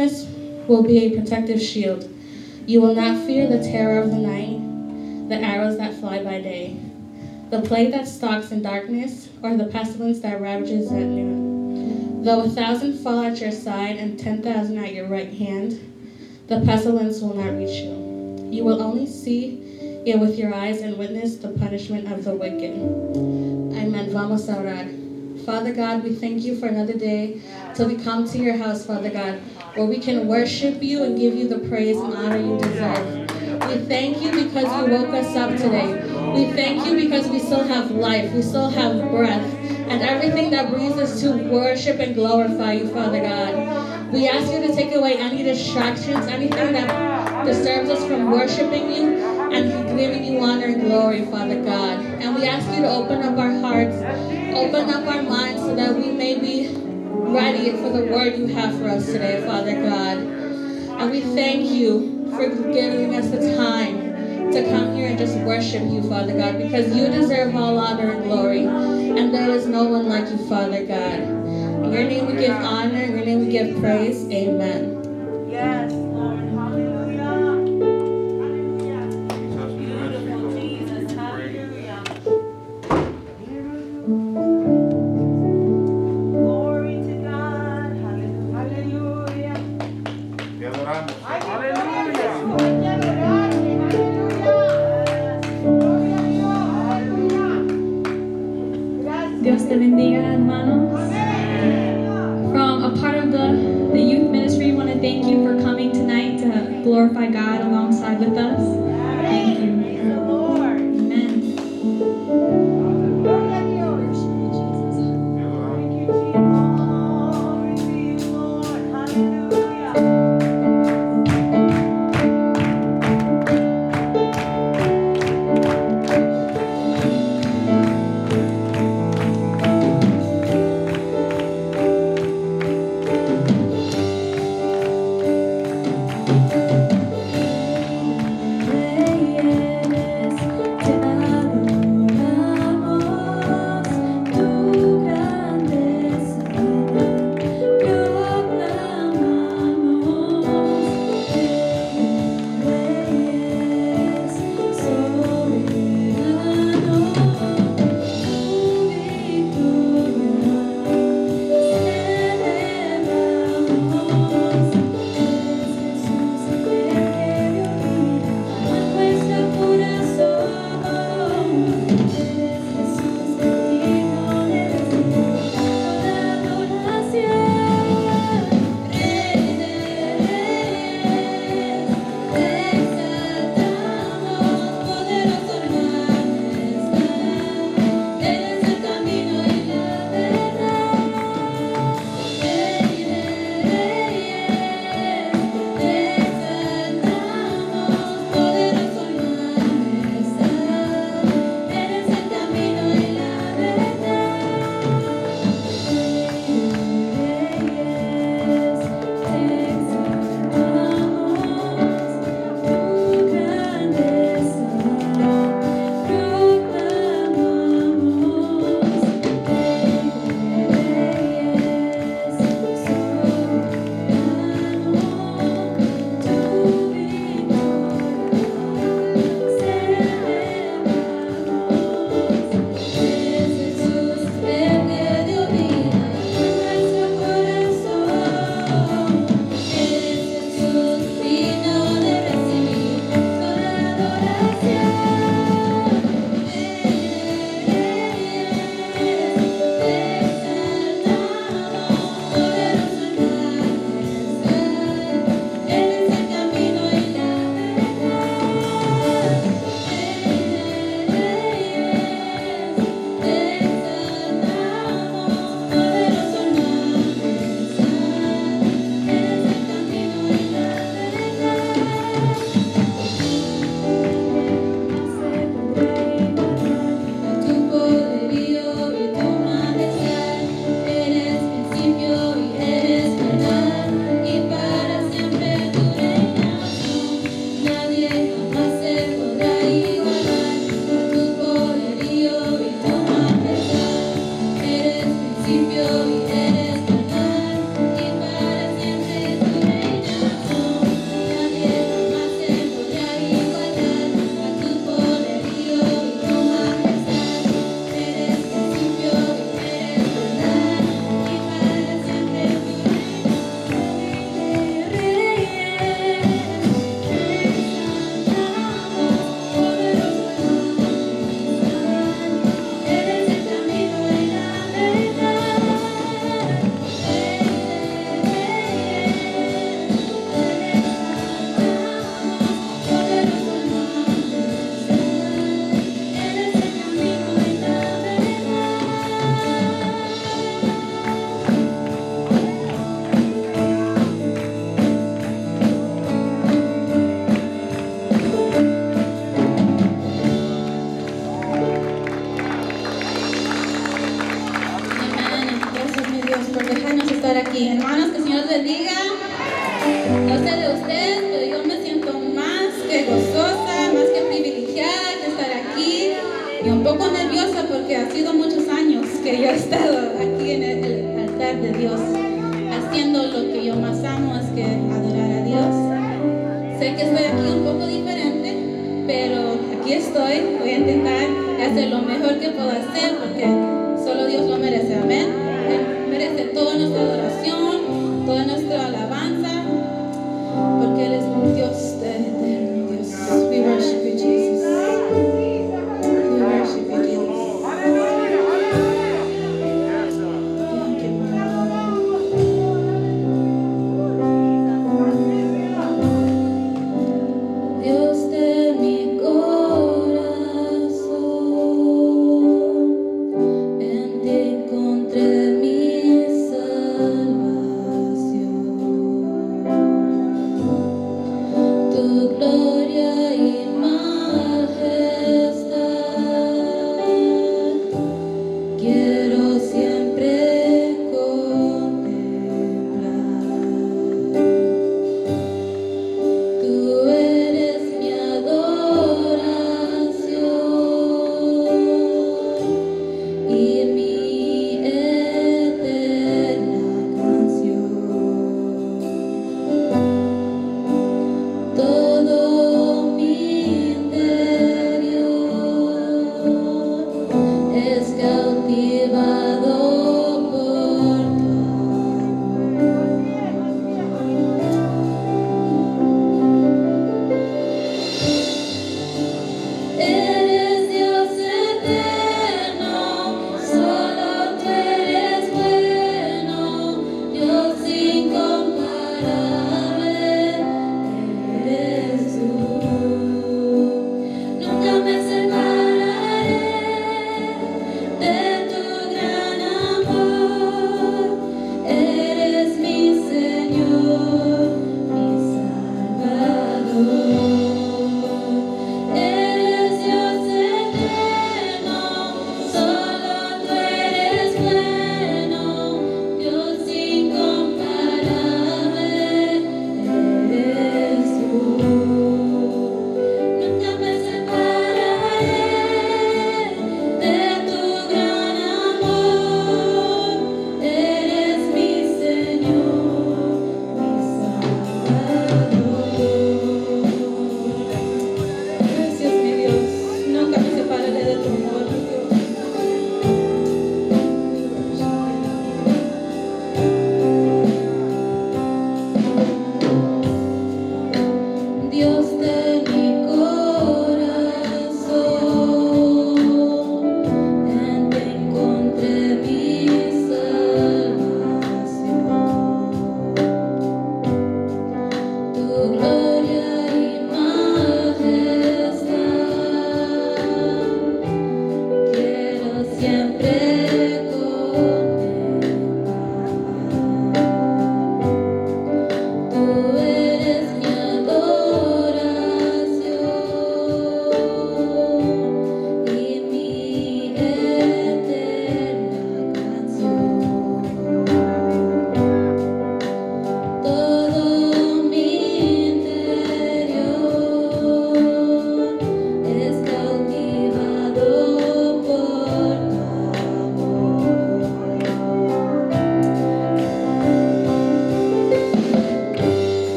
This will be a protective shield. You will not fear the terror of the night, the arrows that fly by day, the plague that stalks in darkness, or the pestilence that ravages at noon. Though a thousand fall at your side and ten thousand at your right hand, the pestilence will not reach you. You will only see it with your eyes and witness the punishment of the wicked. Amen. Vamos a orar. Father God, we thank you for another day till we come to your house, Father God, where we can worship you and give you the praise and honor you deserve. We thank you because you woke us up today. We thank you because we still have life, we still have breath, and everything that brings us to worship and glorify you, Father God. We ask you to take away any distractions, anything that disturbs us from worshiping you and giving you honor and glory, Father God. And we ask you to open up our hearts, open up our minds so that we may be ready for the word you have for us today, Father God. And we thank you for giving us the time to come here and just worship you, Father God, because you deserve all honor and glory. And there is no one like you, Father God. In your name we give honor, in your name we give praise. Amen. Yes, glorify God alongside with us.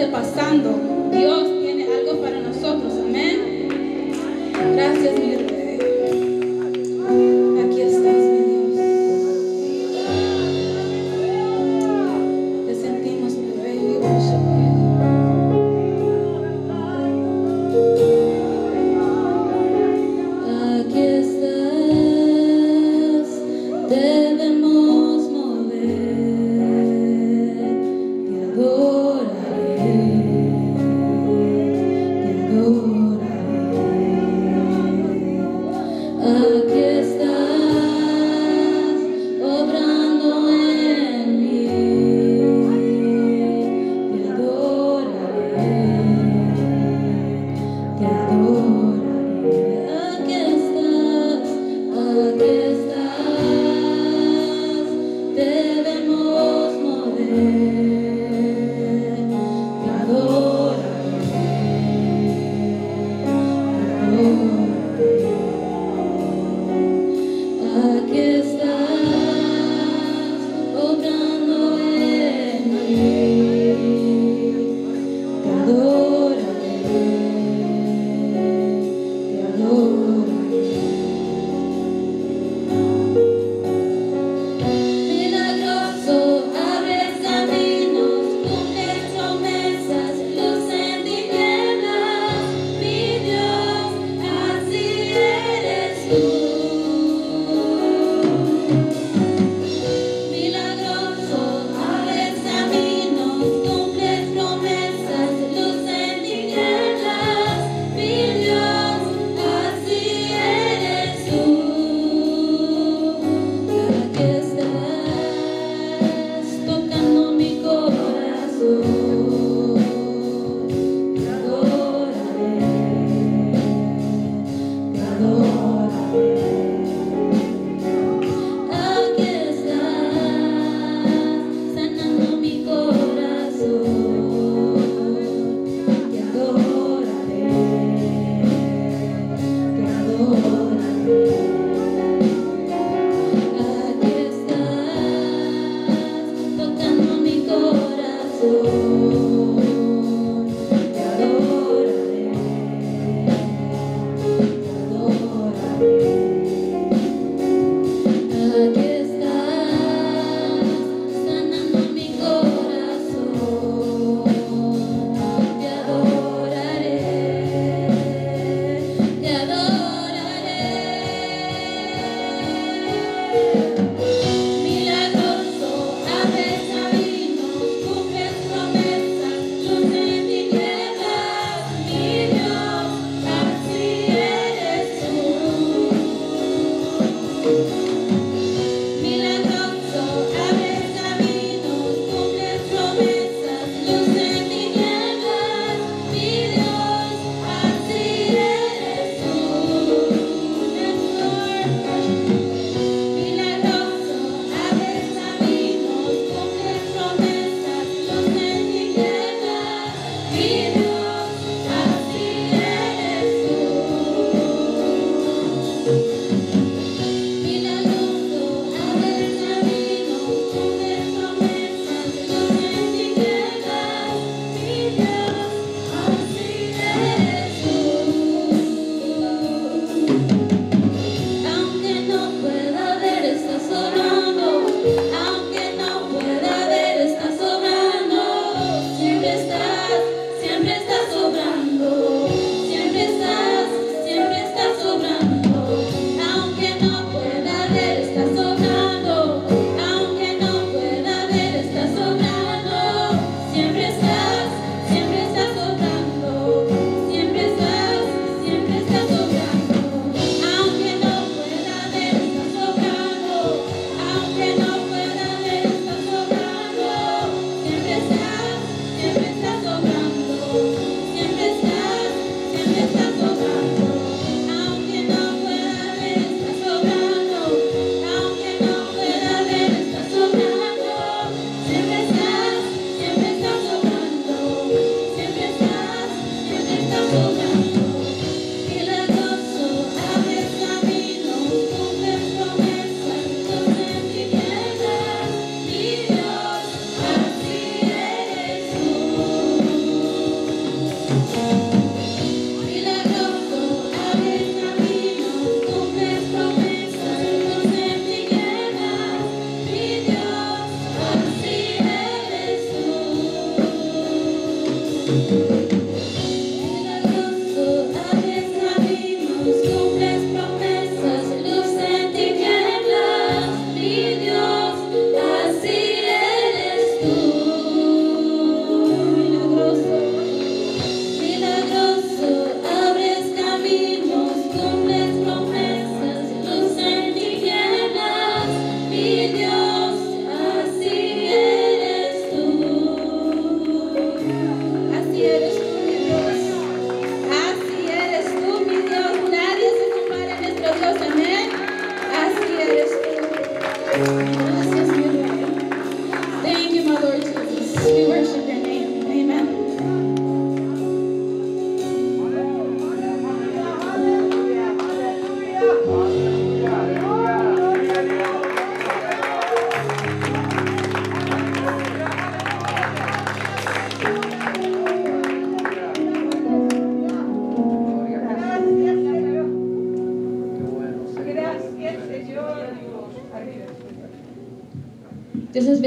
Esté pasando, Dios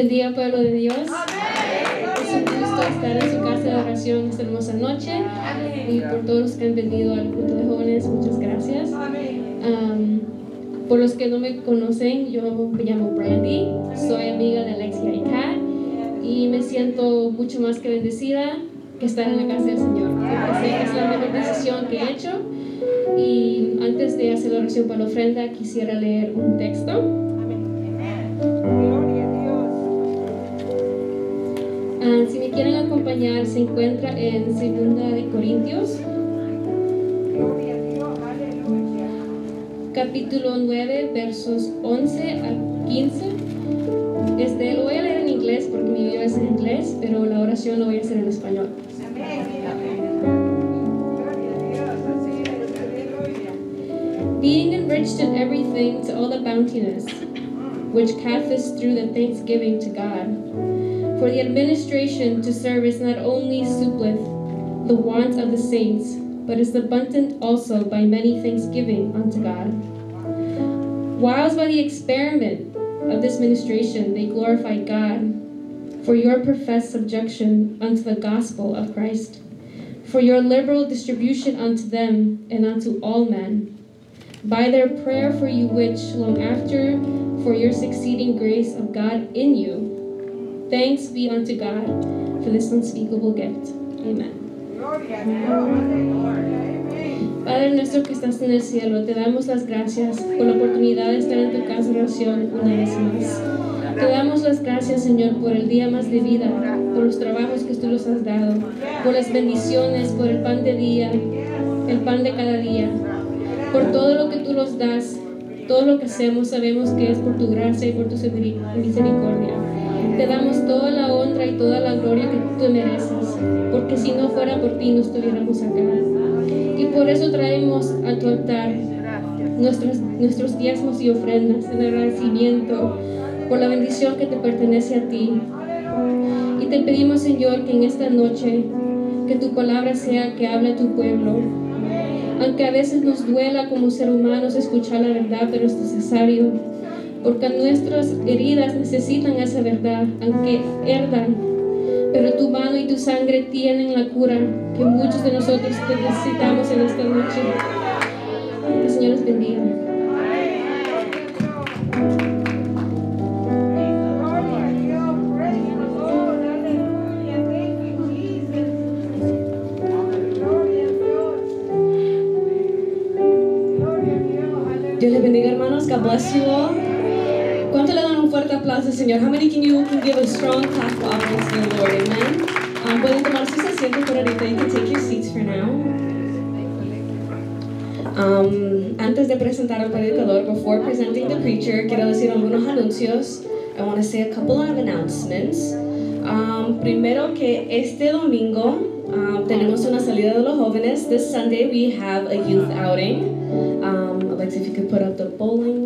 bendiga, pueblo de Dios. Es un gusto estar en su casa de oración esta hermosa noche. Y por todos los que han venido al culto de jóvenes, muchas gracias. Am, por los que no me conocen, yo me llamo Brandy, soy amiga de Alexia y Kat y me siento mucho más que bendecida que estar en la casa del Señor. Porque sé que es la mejor decisión que he hecho. Y antes de hacer la oración para la ofrenda, quisiera leer un texto. Se encuentra en 2 de Corintios, capítulo 9, versos 11 a 15. Este, lo voy a leer en inglés porque mi Biblia es en inglés, pero la oración lo voy a hacer en español. Being enriched in everything to all the bountiness, which casteth through the thanksgiving to God. For the administration to service not only suppleth the want of the saints, but is abundant also by many thanksgiving unto God. Whilst by the experiment of this ministration they glorify God for your professed subjection unto the gospel of Christ, for your liberal distribution unto them and unto all men, by their prayer for you which long after for your succeeding grace of God in you, thanks be unto God for this unspeakable gift. Amen. Padre nuestro que estás en el cielo, te damos las gracias por la oportunidad de estar en tu casa de oración una vez más. Te damos las gracias, Señor, por el día más de vida, por los trabajos que tú nos has dado, por las bendiciones, por el pan de día, el pan de cada día, por todo lo que tú nos das, todo lo que hacemos, sabemos que es por tu gracia y por tu misericordia. Te damos toda la honra y toda la gloria que tú mereces, porque si no fuera por ti no estuviéramos acá. Y por eso traemos a tu altar nuestros, nuestros diezmos y ofrendas en agradecimiento por la bendición que te pertenece a ti. Y te pedimos, Señor, que en esta noche, que tu palabra sea que hable a tu pueblo. Aunque a veces nos duela como ser humanos escuchar la verdad, pero es necesario. Porque nuestras heridas necesitan esa verdad, aunque herdan. Pero tu mano y tu sangre tienen la cura que muchos de nosotros necesitamos en esta noche. Que el Señor les bendiga. God bless you all. ¿Cuánto le dan un fuerte aplauso Señor? How many can you can give a strong clap of offerings to the Lord? Amen. Um, pueden tomar sus asientos por ahorita. You can take your seats for now. Um, antes de presentar al predicador, before presenting the preacher, quiero decir algunos anuncios. I want to say a couple of announcements. Um, primero que este domingo um, tenemos una salida de los jóvenes. This Sunday we have a youth outing. Um, Alexa, if you could put up the bowling.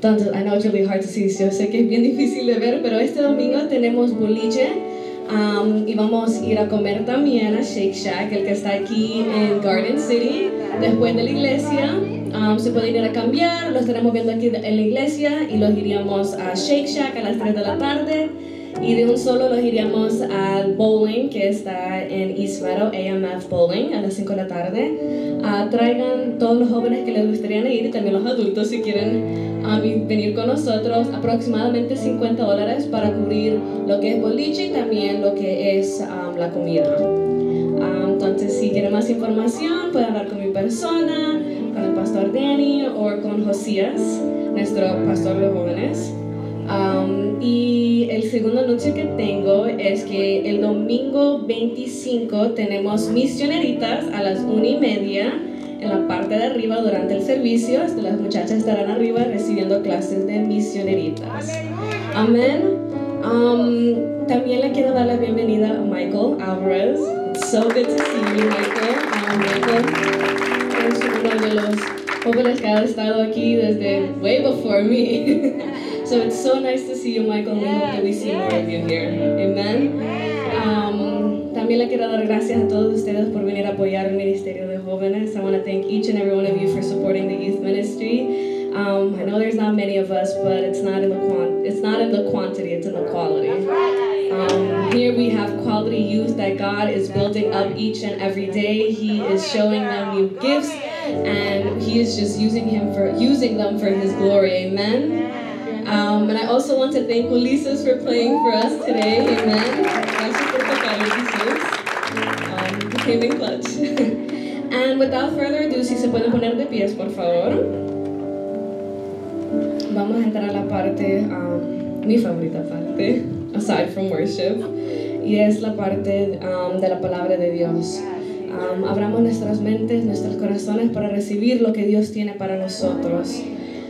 Entonces, I know it's really hard to see, yo sé que es bien difícil de ver, pero este domingo tenemos boliche um, y vamos a ir a comer también a Shake Shack, el que está aquí en Garden City, después de la iglesia. Um, se pueden ir a cambiar, los estaremos viendo aquí en la iglesia y los iríamos a Shake Shack a las 3 de la tarde. Y de un solo los iríamos al bowling que está en East Meadow, AMF Bowling, a las 5 de la tarde. Ah, traigan todos los jóvenes que les gustaría ir y también los adultos si quieren vi- venir con nosotros. Aproximadamente 50 dólares para cubrir lo que es boliche y también lo que es ah, la comida. Entonces, si quieren más información, pueden hablar con mi persona, con el pastor Danny o con Josías, nuestro pastor de jóvenes. Um, y el segundo anuncio que tengo es que el domingo 25 tenemos misioneritas a las una y media en la parte de arriba durante el servicio. Las muchachas estarán arriba recibiendo clases de misioneritas. Amén. Um, también le quiero dar la bienvenida a Michael Alvarez. It's so good to see you, Michael. Um, Michael es uno de los jóvenes que han estado aquí desde way before me. so it's so nice to see you, Michael, we hope that we see more of you here. Amen. Um, también le quiero dar gracias a todos ustedes por venir a apoyar el Ministerio de Jóvenes. I want to thank each and every one of you for supporting the youth ministry. Um, I know there's not many of us, but it's not in the quant- it's not in the quantity, it's in the quality. Um, here we have quality youth that God is building up each and every day. He is showing them new gifts, and He is just using him for using them for His glory. Amen. Um, and I also want to thank Ulises for playing for us today. Amen. Gracias por. Um, came in clutch. and without further ado, si se pueden poner de pies, por favor. Vamos a entrar a la parte, um, mi favorita parte, aside from worship, y es la parte um, de la palabra de Dios. Um, abramos nuestras mentes, nuestros corazones para recibir lo que Dios tiene para nosotros.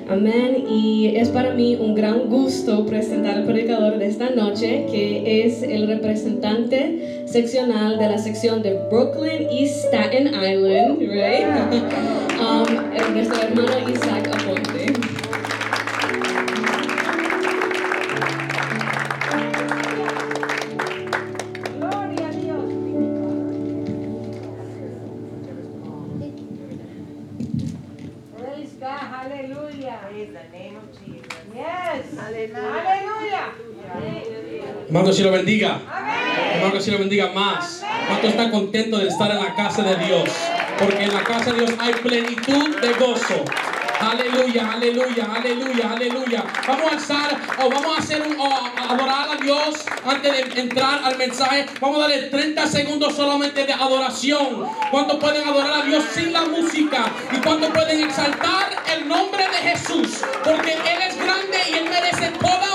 Amén. Y es para mí un gran gusto presentar al predicador de esta noche, que es el representante seccional de la sección de Brooklyn y Staten Island, right? um, nuestro hermano Isaac Aponte. Hermano, si lo bendiga. Hermano, si lo bendiga más. ¿Cuánto está contento de estar en la casa de Dios? Porque en la casa de Dios hay plenitud de gozo. Aleluya, aleluya, aleluya, aleluya. Vamos a alzar o vamos a hacer un adorar a Dios antes de entrar al mensaje. Vamos a darle 30 segundos solamente de adoración. ¿Cuánto pueden adorar a Dios sin la música? ¿Y cuánto pueden exaltar el nombre de Jesús? Porque Él es grande y Él merece toda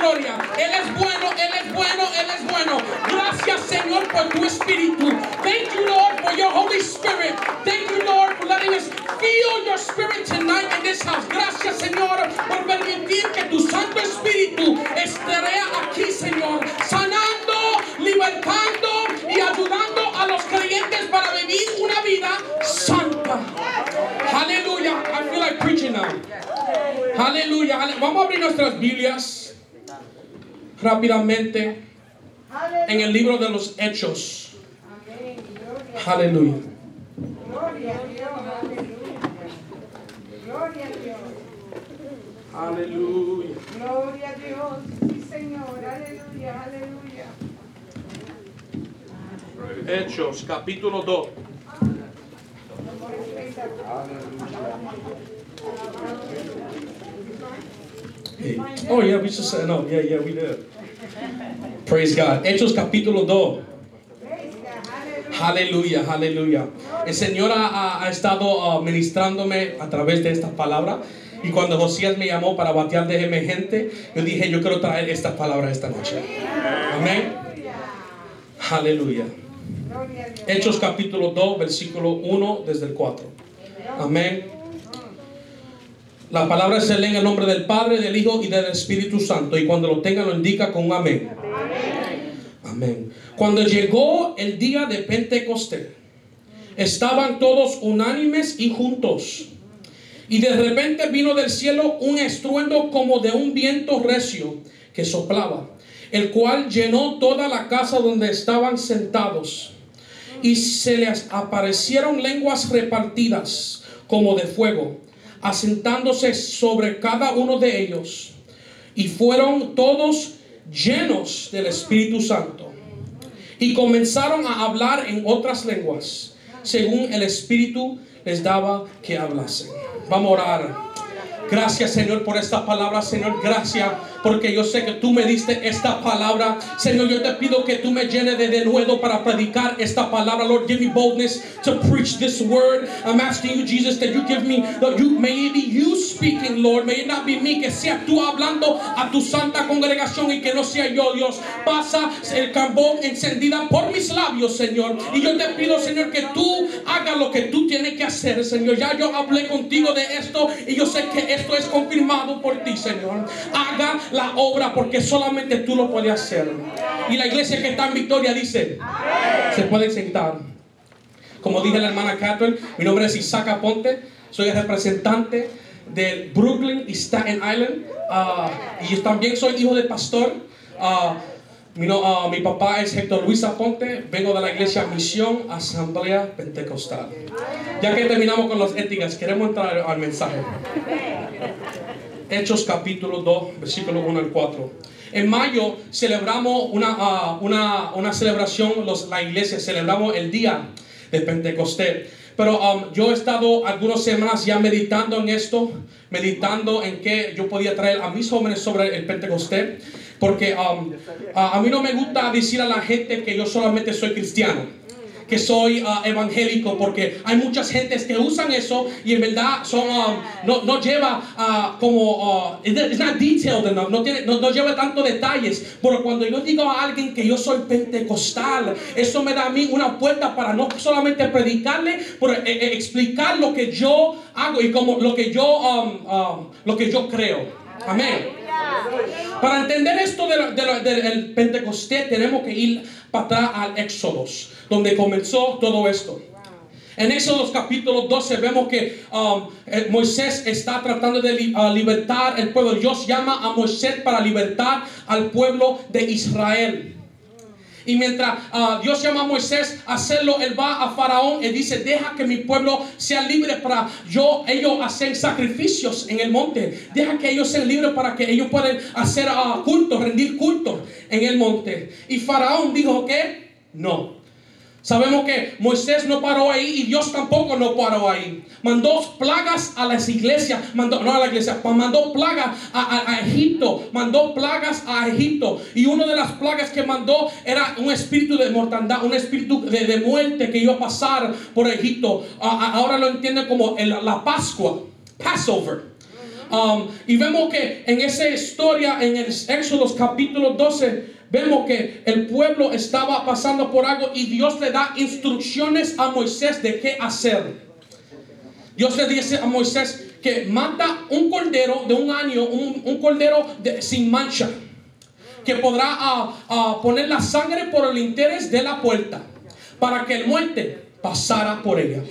gloria. Él es bueno, Él es bueno, Él es bueno. Gracias Señor por tu espíritu. Thank you Lord for your Holy Spirit. Thank you Lord for letting us feel your spirit tonight in this house. Gracias Señor por permitir que tu Santo Espíritu esté aquí Señor. Sanando, libertando y ayudando a los creyentes para vivir una vida santa. Aleluya. I feel like preaching now. Aleluya. ale- Vamos a abrir nuestras Biblias rápidamente en el libro de los Hechos. Aleluya. Gloria a Dios. Aleluya. Gloria a Dios. Aleluya. Gloria a Dios. Sí, Señor. Aleluya. Aleluya. Hechos, capítulo 2. Oh, yeah, we just said, no, yeah, yeah, we did. Praise God. Hechos, capítulo 2. Aleluya, aleluya. El Señor ha, ha- estado ah, ministrándome a través de esta palabra. Y cuando Josías me llamó para batear de gente, yo dije, yo quiero traer esta palabra esta noche. Amén. Aleluya. Hechos capítulo 2, versículo 1 desde el 4. Amén. La palabra se lee en el nombre del Padre, del Hijo y del Espíritu Santo. Y cuando lo tenga lo indica con un amén. Amén. Cuando llegó el día de Pentecostés, estaban todos unánimes y juntos. Y de repente vino del cielo un estruendo como de un viento recio que soplaba, el cual llenó toda la casa donde estaban sentados. Y se les aparecieron lenguas repartidas como de fuego, asentándose sobre cada uno de ellos. Y fueron todos llenos del Espíritu Santo. Y comenzaron a hablar en otras lenguas, según el Espíritu les daba que hablasen. Vamos a orar. Gracias Señor por esta palabra, Señor. Gracias porque yo sé que tú me diste esta palabra. Señor, yo te pido que tú me llenes de denuedo para predicar esta palabra. Lord, give me boldness to preach this word. I'm asking you, Jesus, that you give me, that you, may it be you speaking, Lord. May it not be me, que sea tú hablando a tu santa congregación y que no sea yo, Dios. Pasa el carbón encendida por mis labios, Señor. Y yo te pido, Señor, que tú hagas lo que tú tienes que hacer, Señor. Ya yo hablé contigo de esto y yo sé que esto es confirmado por ti, Señor. Haga la obra porque solamente tú lo puedes hacer. Y la iglesia que está en victoria dice, se puede sentar. Como dije la hermana Catherine, mi nombre es Isaac Aponte, soy el representante de Brooklyn y Staten Island. Ah, y yo también soy hijo de pastor. Ah, mi, no- ah, mi papá es Héctor Luis Aponte, vengo de la iglesia Misión Asamblea Pentecostal. Ya que terminamos con las éticas, queremos entrar al mensaje. Hechos capítulo 2, versículo 1 al 4. En mayo celebramos una, ah, una, una celebración, los, la iglesia, celebramos el día de Pentecostés. Pero um, yo he estado algunas semanas ya meditando en esto, meditando en que yo podía traer a mis jóvenes sobre el Pentecostés, porque um, a, a mí no me gusta decir a la gente que yo solamente soy cristiano que soy ah, evangélico porque hay muchas gentes que usan eso y en verdad son um, no, no lleva ah, como uh, it's not detailed enough no, tiene, no, no lleva tanto detalles. Pero cuando yo digo a alguien que yo soy pentecostal eso me da a mí una puerta para no solamente predicarle pero eh, eh, explicar lo que yo hago y como lo que yo um, um, lo que yo creo. Amén. Para entender esto de lo- de lo- del Pentecostés tenemos que ir para atrás al Éxodo, donde comenzó todo esto. En Éxodo capítulo 12 vemos que um, eh, Moisés está tratando de li- libertar el pueblo. Dios llama a Moisés para libertar al pueblo de Israel. Y mientras ah, Dios llama a Moisés a hacerlo, él va a Faraón y dice, deja que mi pueblo sea libre para yo, ellos hacen sacrificios en el monte. Deja que ellos sean libres para que ellos puedan hacer ah, culto, rendir culto en el monte. Y Faraón dijo que no. Sabemos que Moisés no paró ahí y Dios tampoco no paró ahí. Mandó plagas a las iglesias, mandó, no a la iglesia, pa- mandó plagas a, Egipto, mandó plagas a Egipto. Y una de las plagas que mandó era un espíritu de mortandad, un espíritu de, muerte que iba a pasar por Egipto. Ahora lo entienden como la Pascua, Passover. Um, y vemos que en esa historia, en el Éxodo capítulo 12, vemos que el pueblo estaba pasando por algo y Dios le da instrucciones a Moisés de qué hacer. Dios le dice a Moisés que mata un cordero de un año, un, un cordero de- sin mancha, que podrá ah, ah, poner la sangre por el interés de la puerta, para que el muerte pasara por ella.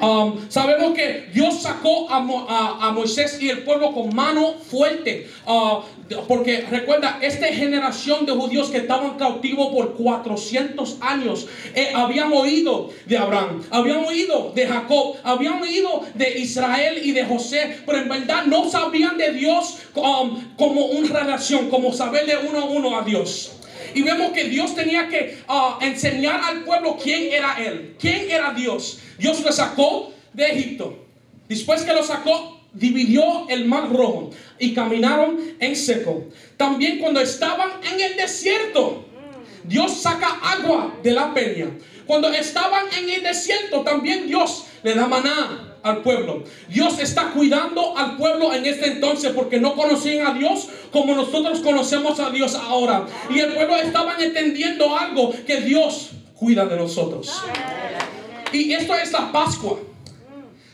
Um, sabemos que Dios sacó a, Mo- a- a Moisés y el pueblo con mano fuerte. uh, porque recuerda, esta generación de judíos que estaban cautivos por 400 años eh, habían oído de Abraham, habían oído de Jacob, habían oído de Israel y de José, pero en verdad no sabían de Dios um, como una relación, como saber de uno a uno a Dios. Y vemos que Dios tenía que ah, enseñar al pueblo quién era Él, quién era Dios. Dios lo sacó de Egipto. Después que lo sacó, dividió el mar rojo y caminaron en seco. También cuando estaban en el desierto, Dios saca agua de la peña. Cuando estaban en el desierto, también Dios le da maná al pueblo. Dios está cuidando al pueblo en este entonces porque no conocían a Dios como nosotros conocemos a Dios ahora. Y el pueblo estaba entendiendo algo que Dios cuida de nosotros. Y esto es la Pascua.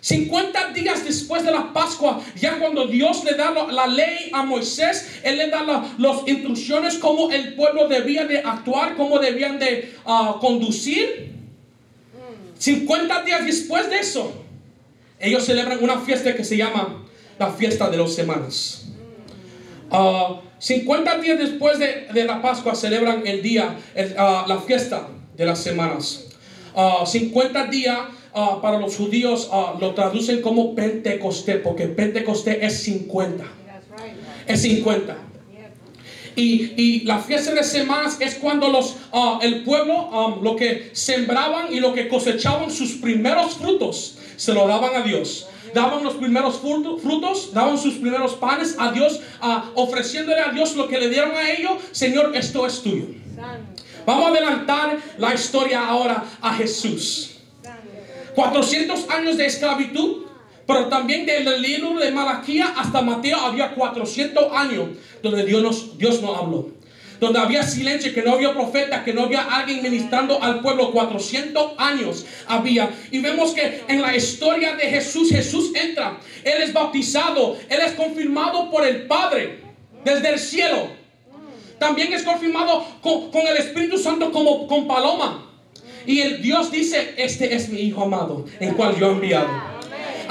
50 días después de la Pascua, ya cuando Dios le da la ley a Moisés, Él le da la- las instrucciones cómo el pueblo debía de actuar, cómo debían de ah, conducir. 50 días después de eso, ellos celebran una fiesta que se llama la fiesta de las semanas. Ah, 50 días después de, de la Pascua celebran el día, ah, la fiesta de las semanas. Ah, 50 días para los judíos lo traducen como Pentecostés, porque Pentecostés es 50. Es 50. Y, y la fiesta de semanas es cuando los, el pueblo, ah, lo que sembraban y lo que cosechaban sus primeros frutos, se lo daban a Dios. Daban los primeros fruto- frutos, daban sus primeros panes a Dios, ofreciéndole a Dios lo que le dieron a ellos. Señor, esto es tuyo. Vamos a adelantar la historia ahora a Jesús. 400 años de esclavitud, pero también desde el libro de Malaquía hasta Mateo había 400 años donde Dios nos, Dios no habló. Donde había silencio, que no había profeta, que no había alguien ministrando al pueblo. 400 años había. Y vemos que en la historia de Jesús, Jesús entra. Él es bautizado. Él es confirmado por el Padre desde el cielo. También es confirmado con, con el Espíritu Santo como con paloma. Y el Dios dice, este es mi hijo amado, en cual yo he enviado.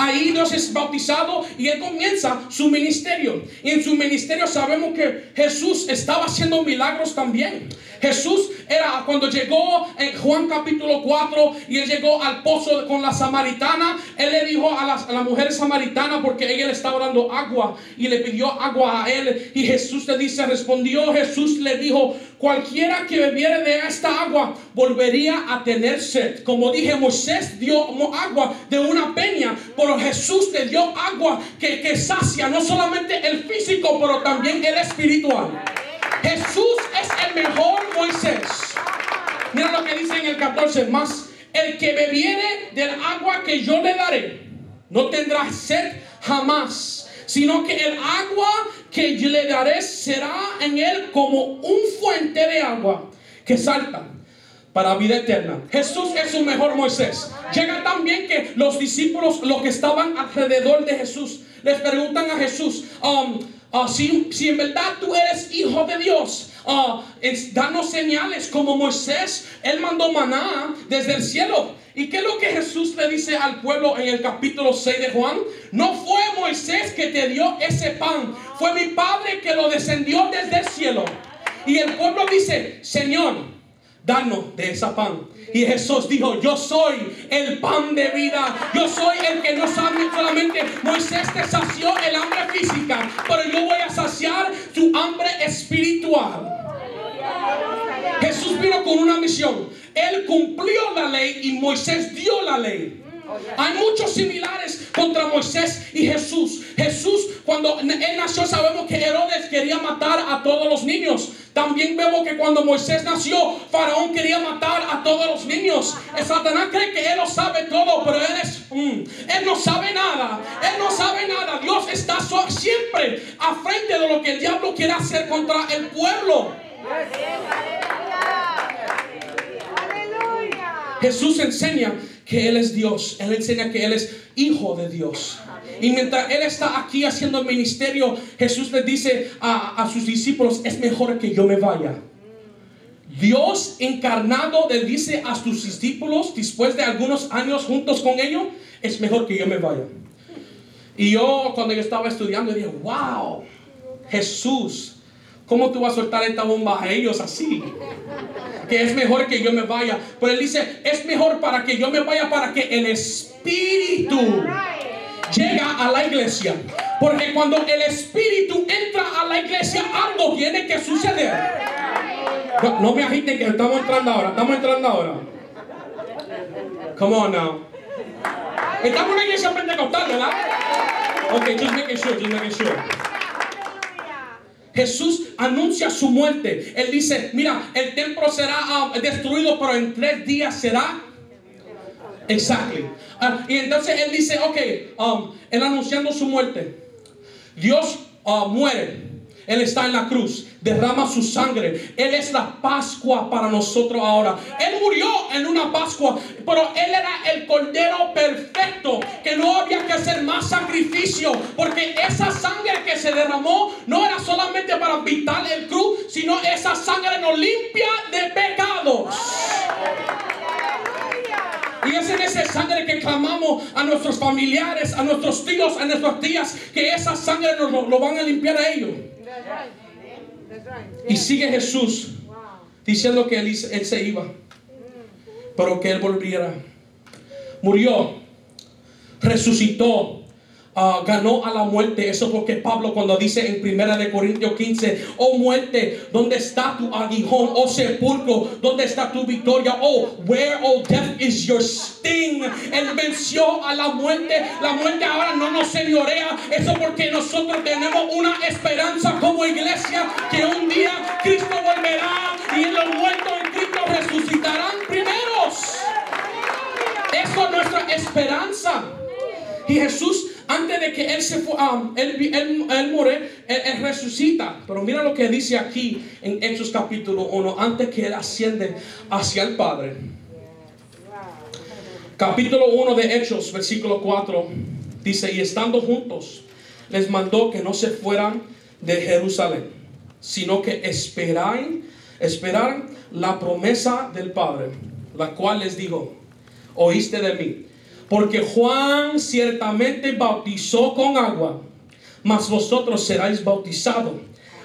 Ahí Dios es bautizado y él comienza su ministerio. Y en su ministerio sabemos que Jesús estaba haciendo milagros también. Jesús era cuando llegó en Juan capítulo 4 y él llegó al pozo con la samaritana, él le dijo a la, mujer samaritana porque ella le estaba dando agua y le pidió agua a él y Jesús le dice, respondió Jesús le dijo, cualquiera que bebiere de esta agua volvería a tener sed. Como dije, Moisés dio agua de una peña, pero Jesús le dio agua que, que sacia no solamente el físico, pero también el espiritual. Jesús es el mejor Moisés. Mira lo que dice en el 14, más el que bebiere del agua que yo le daré, no tendrá sed jamás, sino que el agua que yo le daré será en él como un fuente de agua que salta para vida eterna. Jesús es su mejor Moisés. Llega también que los discípulos, los que estaban alrededor de Jesús, les preguntan a Jesús, um, ah, si, en verdad tú eres hijo de Dios, ah, es- danos señales como Moisés, él mandó maná desde el cielo. ¿Y qué es lo que Jesús le dice al pueblo en el capítulo 6 de Juan? No fue Moisés que te dio ese pan, fue mi Padre que lo descendió desde el cielo. Y el pueblo dice, Señor, danos de esa pan. Y Jesús dijo, yo soy el pan de vida. Yo soy el que no sabe solamente Moisés te sació el hambre física, pero yo voy a saciar tu hambre espiritual. Jesús vino con una misión. Él cumplió la ley y Moisés dio la ley. Hay muchos similares contra Moisés y Jesús. Jesús, cuando él nació, sabemos que Herodes quería matar a todos los niños. También vemos que cuando Moisés nació, Faraón quería matar a todos los niños. El Satanás cree que él lo sabe todo, pero él es, mm, él no sabe nada. Él no sabe nada. Dios está siempre a frente de lo que el diablo quiere hacer contra el pueblo. Aleluya. Jesús enseña que Él es Dios. Él enseña que Él es hijo de Dios. Y mientras Él está aquí haciendo el ministerio, Jesús le dice a, a sus discípulos, es mejor que yo me vaya. Dios encarnado le dice a sus discípulos, después de algunos años juntos con ellos, es mejor que yo me vaya. Y yo cuando yo estaba estudiando dije, wow, Jesús, ¿cómo tú vas a soltar esta bomba a ellos así? que es mejor que yo me vaya. Pero él dice, es mejor para que yo me vaya, para que el Espíritu llega a la iglesia. Porque cuando el Espíritu entra a la iglesia, algo tiene que suceder. No, no me agiten que estamos entrando ahora, estamos entrando ahora. Come on now. Estamos en una iglesia pentecostal, ¿verdad? Ok, just making sure, just making sure. Jesús anuncia su muerte. Él dice, mira, el templo será ah, destruido, pero en tres días será. Exactly. Ah, y entonces él dice, ok, um, él anunciando su muerte. Dios ah, muere. Él está en la cruz, derrama su sangre. Él es la Pascua para nosotros ahora. Él murió en una Pascua, pero Él era el Cordero perfecto, que no había que hacer más sacrificio, porque esa sangre que se derramó no era solamente para quitar el cruz, sino esa sangre nos limpia de pecados. Y es en esa sangre que clamamos a nuestros familiares, a nuestros tíos, a nuestras tías, que esa sangre nos lo, van a limpiar a ellos. Y sigue Jesús diciendo que él, él se iba, pero que él volviera. Murió, resucitó, ah, ganó a la muerte. Eso porque Pablo cuando dice en primera de Corintios 15, oh muerte, ¿dónde está tu aguijón? Oh sepulcro, ¿dónde está tu victoria? Oh, where, oh death is your sting? Él venció a la muerte. La muerte ahora no nos señorea. Eso porque nosotros tenemos una esperanza como iglesia que un día Cristo volverá y los muertos en Cristo resucitarán primeros. Eso es nuestra esperanza. Y Jesús, antes de que Él se fue, um, él, él, él muere, él, él resucita. Pero mira lo que dice aquí en Hechos capítulo 1, antes que Él asciende hacia el Padre. Capítulo 1 de Hechos, versículo 4, dice, y estando juntos, les mandó que no se fueran de Jerusalén, sino que esperaran, esperaran la promesa del Padre, la cual les dijo, oíste de mí. Porque Juan ciertamente bautizó con agua, mas vosotros seráis bautizados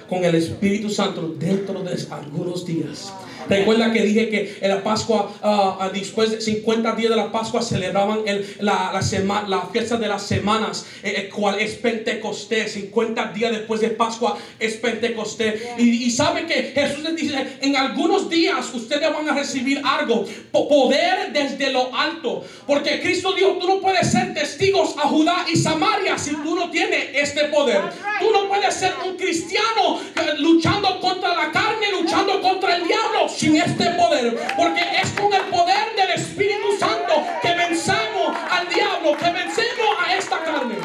con el Espíritu Santo dentro de algunos días. Recuerda que dije que en la Pascua, ah, después de 50 días de la Pascua, celebraban el, la, la, sema- la fiesta de las semanas, eh, el cual es Pentecostés. 50 días después de Pascua es Pentecostés. Y, y sabe que Jesús les dice: En algunos días ustedes van a recibir algo, po- poder desde lo alto. Porque Cristo dijo: Tú no puedes ser testigos a Judá y Samaria si tú no tienes este poder. Tú no puedes ser un cristiano eh, luchando contra la carne, luchando contra el diablo sin este poder. Porque es con el poder del Espíritu Santo que vencemos al diablo, que vencemos a esta carne.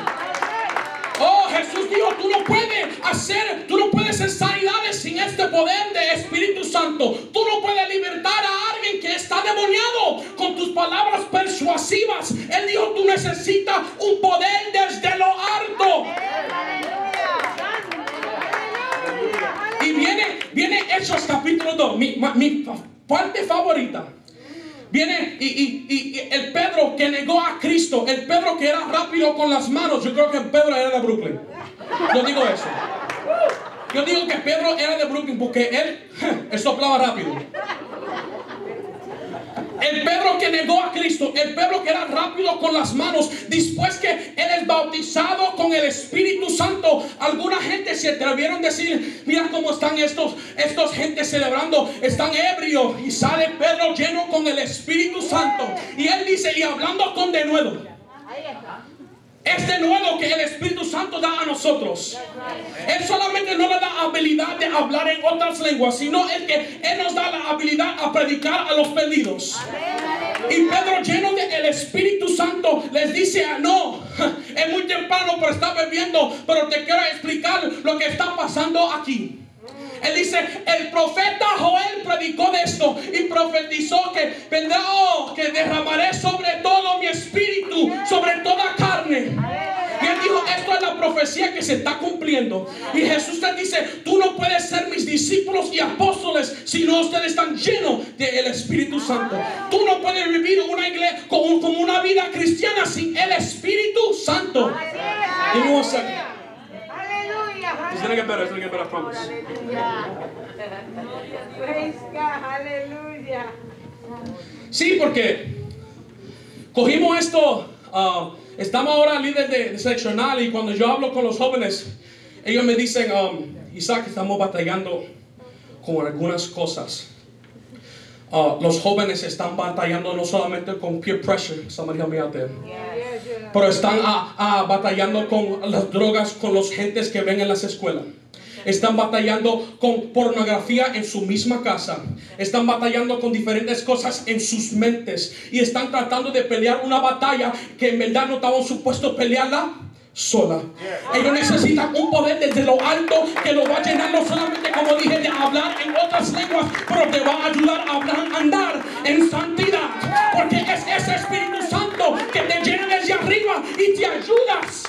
Oh, Jesús dijo, tú no puedes hacer, tú no puedes hacer sanidades sin este poder del Espíritu Santo. Tú no puedes libertar a alguien que está demoniado con tus palabras persuasivas. Él dijo, tú necesitas un poder desde lo alto. Y viene, viene Hechos capítulo 2, mi, parte favorita. Viene y, el Pedro que negó a Cristo, el Pedro que era rápido con las manos. Yo creo que Pedro era de Brooklyn. Yo digo eso. Yo digo que Pedro era de Brooklyn porque él soplaba rápido. El Pedro que negó a Cristo, el Pedro que era rápido con las manos, después que él es bautizado con el Espíritu Santo, alguna gente se atrevieron a decir, mira cómo están estos, estos gente celebrando, están ebrios y sale Pedro lleno con el Espíritu Santo y él dice, y hablando con denuedo. Este nuevo que el Espíritu Santo da a nosotros. Él solamente no le da habilidad de hablar en otras lenguas, sino el que Él nos da la habilidad a predicar a los perdidos. Y Pedro, lleno del Espíritu Santo, les dice: ah, No, es muy temprano por estar bebiendo, pero te quiero explicar lo que está pasando aquí. Él dice, el profeta Joel predicó de esto y profetizó que vendrá, oh, que derramaré sobre todo mi espíritu, sobre toda carne. Y él dijo, esto es la profecía que se está cumpliendo. Y Jesús te dice, tú no puedes ser mis discípulos y apóstoles si no ustedes están llenos del Espíritu Santo. Tú no puedes vivir una iglesia como, como una vida cristiana sin el Espíritu Santo. Me one second. Gonna get better, it's gonna get. Praise God. Aleluya. Sí, porque cogimos esto, ah, estamos ahora líderes de, de seccional y cuando yo hablo con los jóvenes, ellos me dicen, um, Isaac, estamos batallando con algunas cosas. Ah, los jóvenes están batallando no solamente con peer pressure, somebody help me out there, pero están ah, ah, batallando con las drogas, con los gentes que ven en las escuelas. Están batallando con pornografía en su misma casa. Están batallando con diferentes cosas en sus mentes. Y están tratando de pelear una batalla que en verdad no estaban supuestos pelearla sola. Ellos necesitan un poder desde lo alto que lo va a llenar no solamente como dije de hablar en otras lenguas, pero te va a ayudar a hablar, andar en santidad. Porque es ese Espíritu Santo que te llena desde arriba y te ayudas.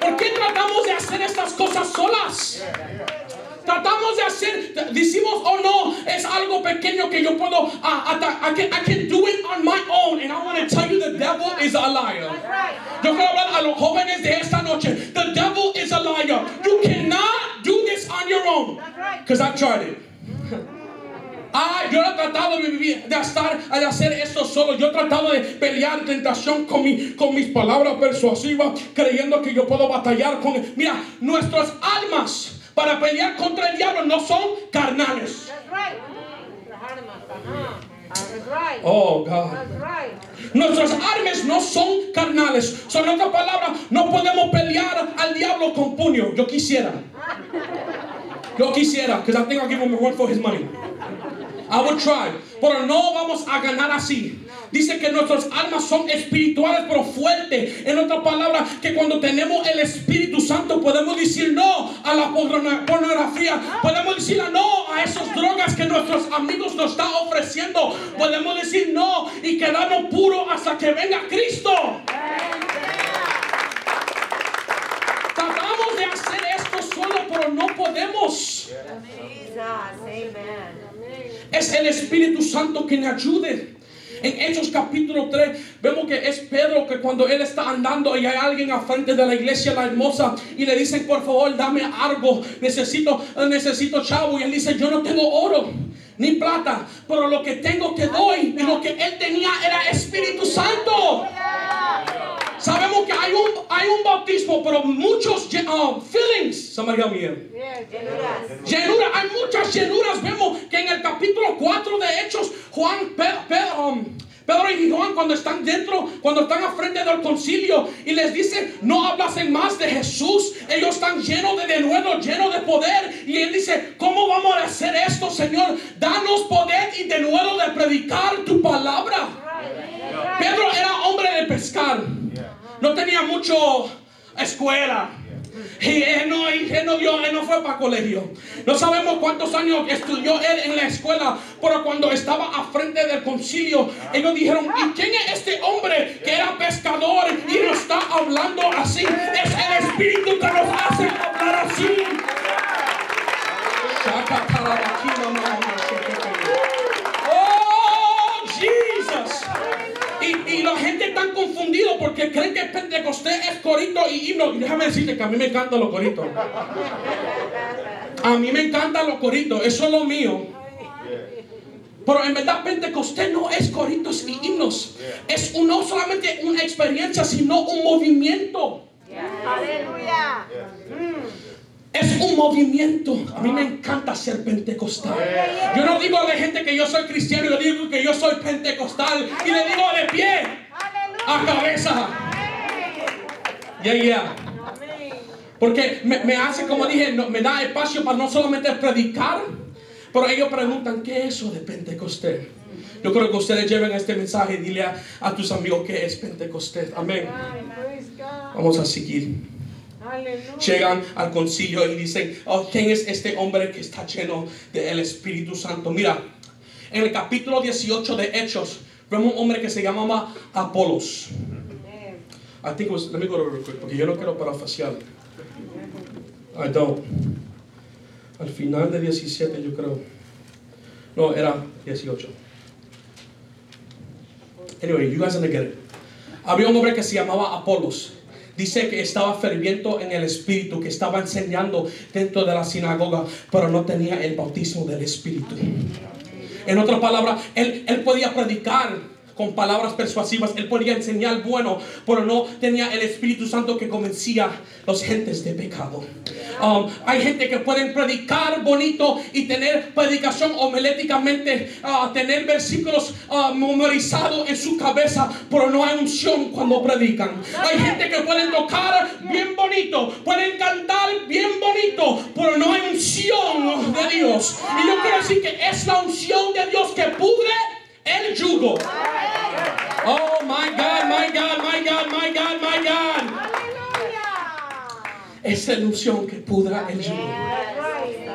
¿Por qué tratamos de hacer estas cosas solas? Tratamos de hacer, decimos, oh no, es algo pequeño que yo puedo, ata- I, can, I can do it on my own. And I want to tell you, the devil is a liar. Yo quiero hablar a los jóvenes de esta noche. The devil is a liar. You cannot do this on your own. Because I've tried it. Ah, yo he tratado de vivir, de estar, de hacer esto solo. Yo he tratado de pelear tentación con, mi, con mis palabras persuasivas, creyendo que yo puedo batallar con. Mira, nuestras almas para pelear contra el diablo no son carnales. Oh, God. Nuestras armas no son carnales. Son otras palabras, no podemos pelear al diablo con puño. Yo quisiera. Yo quisiera, because I think I'll give him a for his money. I would try. Pero no vamos a ganar así. Dice que nuestras almas son espirituales pero fuertes. En otras palabras, que cuando tenemos el Espíritu Santo podemos decir no a la porno- pornografía. Podemos decir no a esas drogas que nuestros amigos nos están ofreciendo. Podemos decir no y quedarnos puros hasta que venga Cristo. Tratamos de hacer esto solo, pero no podemos. Jesus. Amen. Es el Espíritu Santo me ayude. En Hechos capítulo 3 vemos que es Pedro que cuando él está andando y hay alguien al frente de la iglesia la hermosa y le dicen por favor dame algo, necesito, necesito chavo y él dice yo no tengo oro ni plata, pero lo que tengo te doy y lo que él tenía era Espíritu Santo. Sabemos que hay un, hay un bautismo, pero muchos um, feelings. Somebody help me here. Llenura, hay muchas llenuras. Vemos que en el capítulo 4 de Hechos, Juan, Pe- Pe- um, Pedro y Juan cuando están dentro, cuando están al frente del concilio y les dice, no hablasen más de Jesús. Ellos están llenos de denuedo, llenos de poder. Y él dice, ¿cómo vamos a hacer esto, Señor? Danos poder y denuedo de predicar tu palabra. Pedro era hombre de pescar. No tenía mucho escuela. Y él no, él no dio- él no fue para colegio. No sabemos cuántos años estudió él en la escuela, pero cuando estaba a frente del concilio, ellos dijeron, ¿y quién es este hombre que era pescador y nos está hablando así? Es el Espíritu que nos hace hablar así. Y, la gente está confundida porque creen que Pentecostés es corito y himno. Y déjame decirte que a mí me encantan los coritos. A mí me encantan los coritos, eso es lo mío. Pero en verdad Pentecostés no es coritos y himnos. Es no solamente una experiencia, sino un movimiento. Aleluya. Es un movimiento. A mí me encanta ser pentecostal. Yo no digo a la gente que yo soy cristiano, yo digo que yo soy pentecostal. Y le digo de pie a cabeza. Yeah, yeah. Porque me, me hace, como dije, no- me da espacio para no solamente predicar, pero ellos preguntan, ¿qué es eso de Pentecostés? Yo creo que ustedes lleven este mensaje y dile a, a tus amigos qué es Pentecostés. Amén. Vamos a seguir. Aleluya. Llegan al concilio y dicen, oh, ¿quién es este hombre que está lleno del Espíritu Santo? Mira, en el capítulo 18 de Hechos, vemos un hombre que se llamaba Apolos. I think it was, let me go real quick, porque yo no quiero parafaciar. I don't. Al final de 17 yo creo. No, era 18. Anyway, you guys are gonna get it. Había un hombre que se llamaba Apolos. Dice que estaba ferviento en el Espíritu, que estaba enseñando dentro de la sinagoga, pero no tenía el bautismo del Espíritu. En otras palabras, él, él podía predicar con palabras persuasivas, él podía enseñar bueno, pero no tenía el Espíritu Santo que convencía los gentes de pecado. Um, hay gente que pueden predicar bonito y tener predicación homiléticamente, ah, tener versículos ah, memorizados en su cabeza, pero no hay unción cuando predican. Hay gente que pueden tocar bien bonito, pueden cantar bien bonito, pero no hay unción de Dios. Y yo quiero decir que es la unción de Dios que pudre el yugo. Oh my God, my God, my God, my God, my God. Es la unción que pudra el yugo.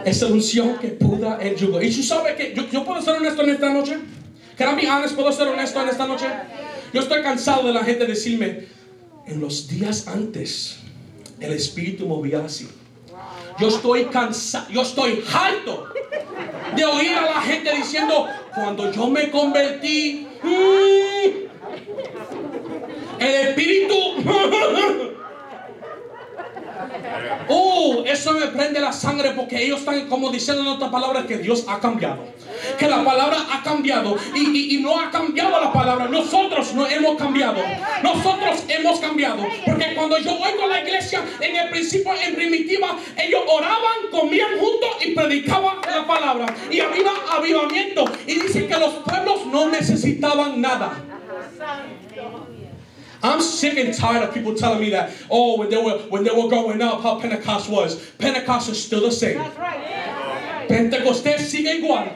Es la unción que pudra el yugo. Y tú sabes que yo, yo puedo ser honesto en esta noche. Can I be honest? ¿Puedo ser honesto en esta noche? Yo estoy cansado de la gente decirme, en los días antes, el Espíritu movía así. Yo estoy cansado, yo estoy harto de oír a la gente diciendo, cuando yo me convertí, mm, el Espíritu... Oh, eso me prende la sangre porque ellos están como diciendo en otras palabras que Dios ha cambiado. Que la palabra ha cambiado y, y- y no ha cambiado la palabra. Nosotros no hemos cambiado. Nosotros hemos cambiado. Porque cuando yo voy con la iglesia, en el principio, en primitiva, ellos oraban, comían juntos y predicaban la palabra. Y había avivamiento. Y dicen que los pueblos no necesitaban nada. I'm sick and tired of people telling me that, oh, when they were when they were growing up, how Pentecost was. Pentecost is still the same. Pentecostés sigue igual.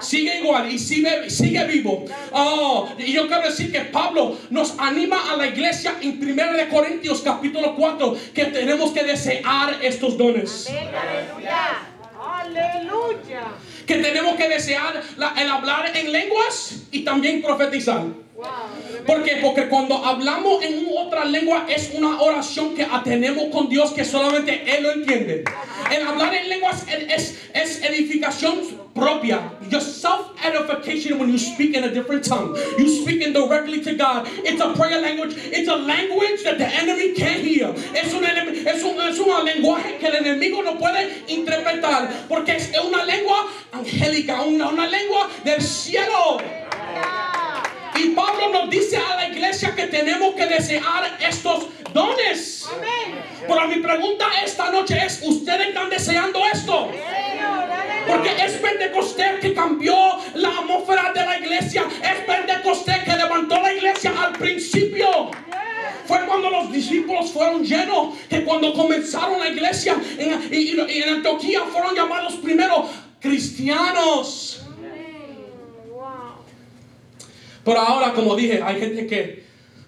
Sigue igual y sigue, sigue vivo. Oh, y yo quiero decir que Pablo nos anima a la iglesia en 1 de Corintios capítulo 4 que tenemos que desear estos dones. Aleluya. Aleluya. Que tenemos que desear la- el hablar en lenguas y también profetizar. ¿Por qué? Porque cuando hablamos en otra lengua es una oración que tenemos con Dios que solamente Él lo entiende. El hablar en lenguas es, es edificación propia. Your self-edification when you speak in a different tongue. You speaking directly to God. It's a prayer language. It's a language that the enemy can't hear. Es un, es un, es un lenguaje que el enemigo no puede interpretar. Porque es una lengua angélica, una, una lengua del cielo. Y Pablo nos dice a la iglesia que tenemos que desear estos dones. Pero mi pregunta esta noche es, ¿ustedes están deseando esto? Porque es Pentecostés que cambió la atmósfera de la iglesia. Es Pentecostés que levantó la iglesia al principio. Fue cuando los discípulos fueron llenos, que cuando comenzaron la iglesia en, y- y- y en Antioquía fueron llamados primero cristianos. Pero ahora, como dije, hay gente que,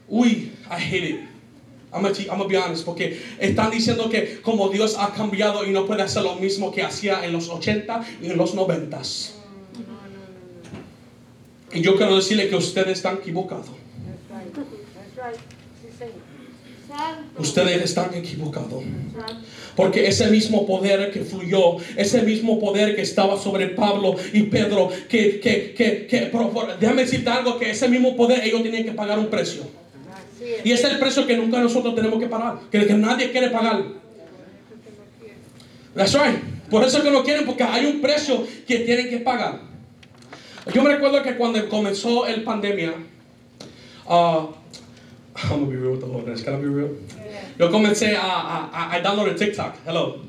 uy, I hate it. I'm gonna, I'm gonna be honest, porque están diciendo que como Dios ha cambiado y no puede hacer lo mismo que hacía en los 80 y en los 90. Y yo quiero decirle que ustedes están equivocados. Ustedes están equivocados. Porque ese mismo poder que fluyó, ese mismo poder que estaba sobre Pablo y Pedro, que, que, que, que pero, déjame decirte algo, que ese mismo poder ellos tienen que pagar un precio. Y ese es el precio que nunca nosotros tenemos que pagar, que, que nadie quiere pagar. That's right. Por eso que no quieren, porque hay un precio que tienen que pagar. Yo me recuerdo que cuando comenzó el pandemia, uh, I'm gonna be real with the holiness. Can I be real? Yo comencé a, a, I downloaded TikTok. Hello.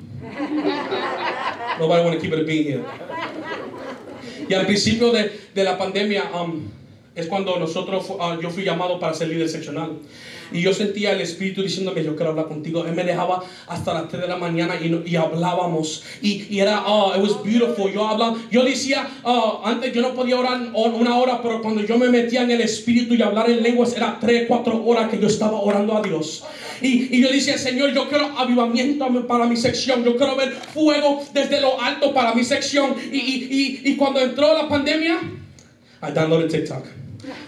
Nobody want to keep it a bean here. Y al principio de, de la pandemia um, es cuando nosotros, ah, yo fui llamado para ser líder seccional. Y yo sentía el Espíritu diciéndome, yo quiero hablar contigo. Él me dejaba hasta las 3 de la mañana y, y hablábamos. Y, y era, oh, it was beautiful. Yo hablaba, yo decía, oh, antes yo no podía orar una hora, pero cuando yo me metía en el Espíritu y hablar en lenguas, era 3, 4 horas que yo estaba orando a Dios. Y, y yo decía, Señor, yo quiero avivamiento para mi sección. Yo quiero ver fuego desde lo alto para mi sección. Y, y, y, y cuando entró la pandemia, I downloaded TikTok.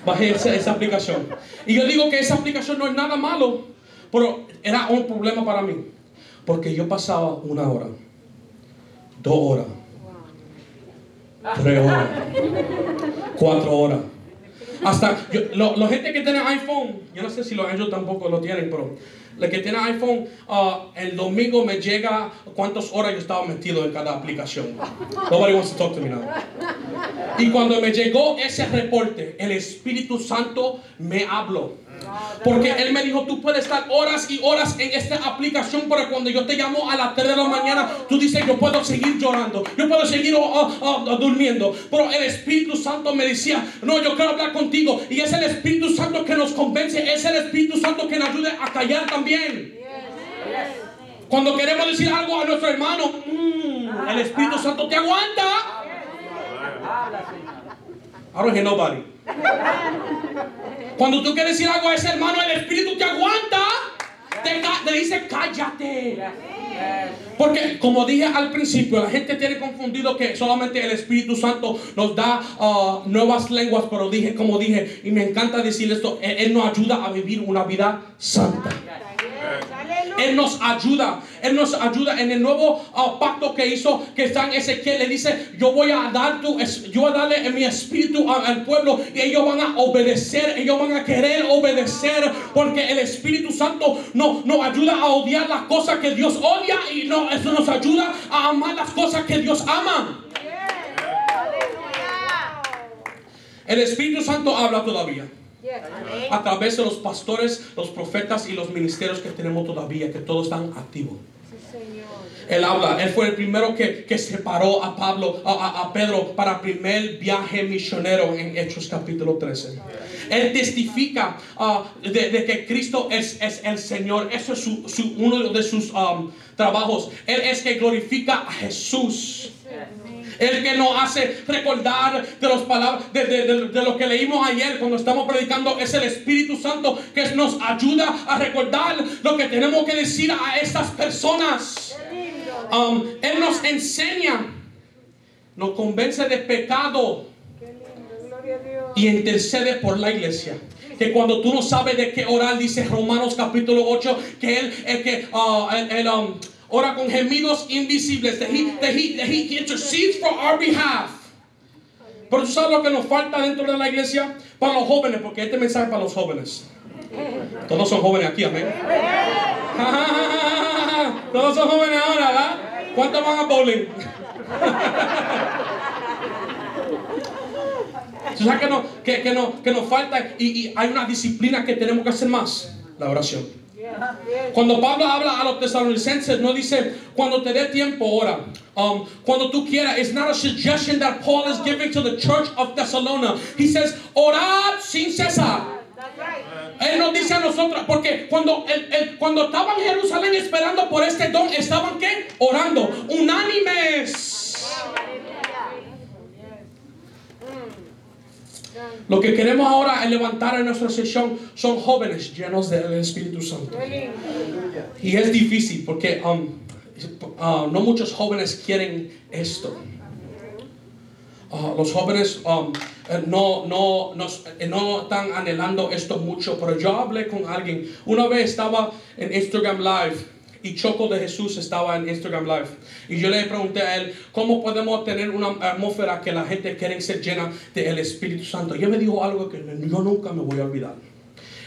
Bajé esa, esa aplicación. Y yo digo que esa aplicación no es nada malo, pero era un problema para mí. Porque yo pasaba una hora, dos horas, tres horas, cuatro horas. Hasta yo, lo, la gente que tiene iPhone, yo no sé si los Android tampoco lo tienen, pero los que tienen iPhone, ah, el domingo me llega cuántas horas yo estaba metido en cada aplicación. Nobody wants to talk to me now. Y cuando me llegó ese reporte, el Espíritu Santo me habló. Porque Él me dijo, tú puedes estar horas y horas en esta aplicación, pero cuando yo te llamo a las 3 de la mañana, tú dices, yo puedo seguir llorando, yo puedo seguir oh, oh, oh, durmiendo. Pero el Espíritu Santo me decía, no, yo quiero hablar contigo. Y es el Espíritu Santo que nos convence, es el Espíritu Santo que nos ayuda a callar también. Cuando queremos decir algo a nuestro hermano, mm, el Espíritu Santo te aguanta. I don't hear nobody. Cuando tú quieres decir algo a ese hermano, el Espíritu te aguanta. Te, dice, cállate. Porque, como dije al principio, la gente tiene confundido que solamente el Espíritu Santo nos da ah, nuevas lenguas, pero dije, como dije, y me encanta decir esto, Él, Él nos ayuda a vivir una vida santa. Él nos ayuda, Él nos ayuda en el nuevo ah, pacto que hizo, que está en Ezequiel, le dice, yo voy a dar tu, yo voy a darle mi espíritu a- al pueblo y ellos van a obedecer, ellos van a querer obedecer, porque el Espíritu Santo no, nos ayuda a odiar las cosas que Dios odia y no, eso nos ayuda a amar las cosas que Dios ama. El Espíritu Santo habla todavía a través de los pastores, los profetas y los ministerios que tenemos todavía, que todos están activos. Él habla, él fue el primero que, que separó a Pablo, a, a- Pedro para el primer viaje misionero en Hechos capítulo 13. Él testifica ah, de, de que Cristo es, es el Señor. Eso es su- su- uno de sus um, trabajos. Él es que glorifica a Jesús. El que nos hace recordar de los palabras de, de- de- de lo que leímos ayer cuando estamos predicando es el Espíritu Santo que nos ayuda a recordar lo que tenemos que decir a estas personas. Um, él nos enseña, nos convence de pecado. Y intercede por la iglesia. Que cuando tú no sabes de qué orar, dice Romanos capítulo 8, que él, el que, ah, él- él, um, ora con gemidos invisibles, that he, that he, that he intercedes for our behalf. Pero tú sabes lo que nos falta dentro de la iglesia para los jóvenes, porque este mensaje es para los jóvenes. Todos son jóvenes aquí, amén. Todos son jóvenes ahora, ¿verdad? ¿Cuántos van a bowling? Tú sabes que, no, que, que, no, que nos falta y, y hay una disciplina que tenemos que hacer más, la oración. Cuando Pablo habla a los tesalonicenses, no dice cuando te dé tiempo, ora. Um, cuando tú quieras, it's not a suggestion that Paul is giving to the church of Thessalonica. He says, orad sin cesar. Él nos dice a nosotros, porque cuando, el- el- cuando estaban en Jerusalén esperando por este don, estaban qué? Orando, unánimes. Lo que queremos ahora es levantar en nuestra sesión son jóvenes llenos del Espíritu Santo. Y es difícil porque um, uh, no muchos jóvenes quieren esto. Uh, los jóvenes um, eh, no, no, no, eh, no están anhelando esto mucho, pero yo hablé con alguien. Una vez estaba en Instagram Live y Choco de Jesús estaba en Instagram Live. Y yo le pregunté a él, ¿cómo podemos tener una atmósfera que la gente quiere ser llena del Espíritu Santo? Y él me dijo algo que yo nunca me voy a olvidar.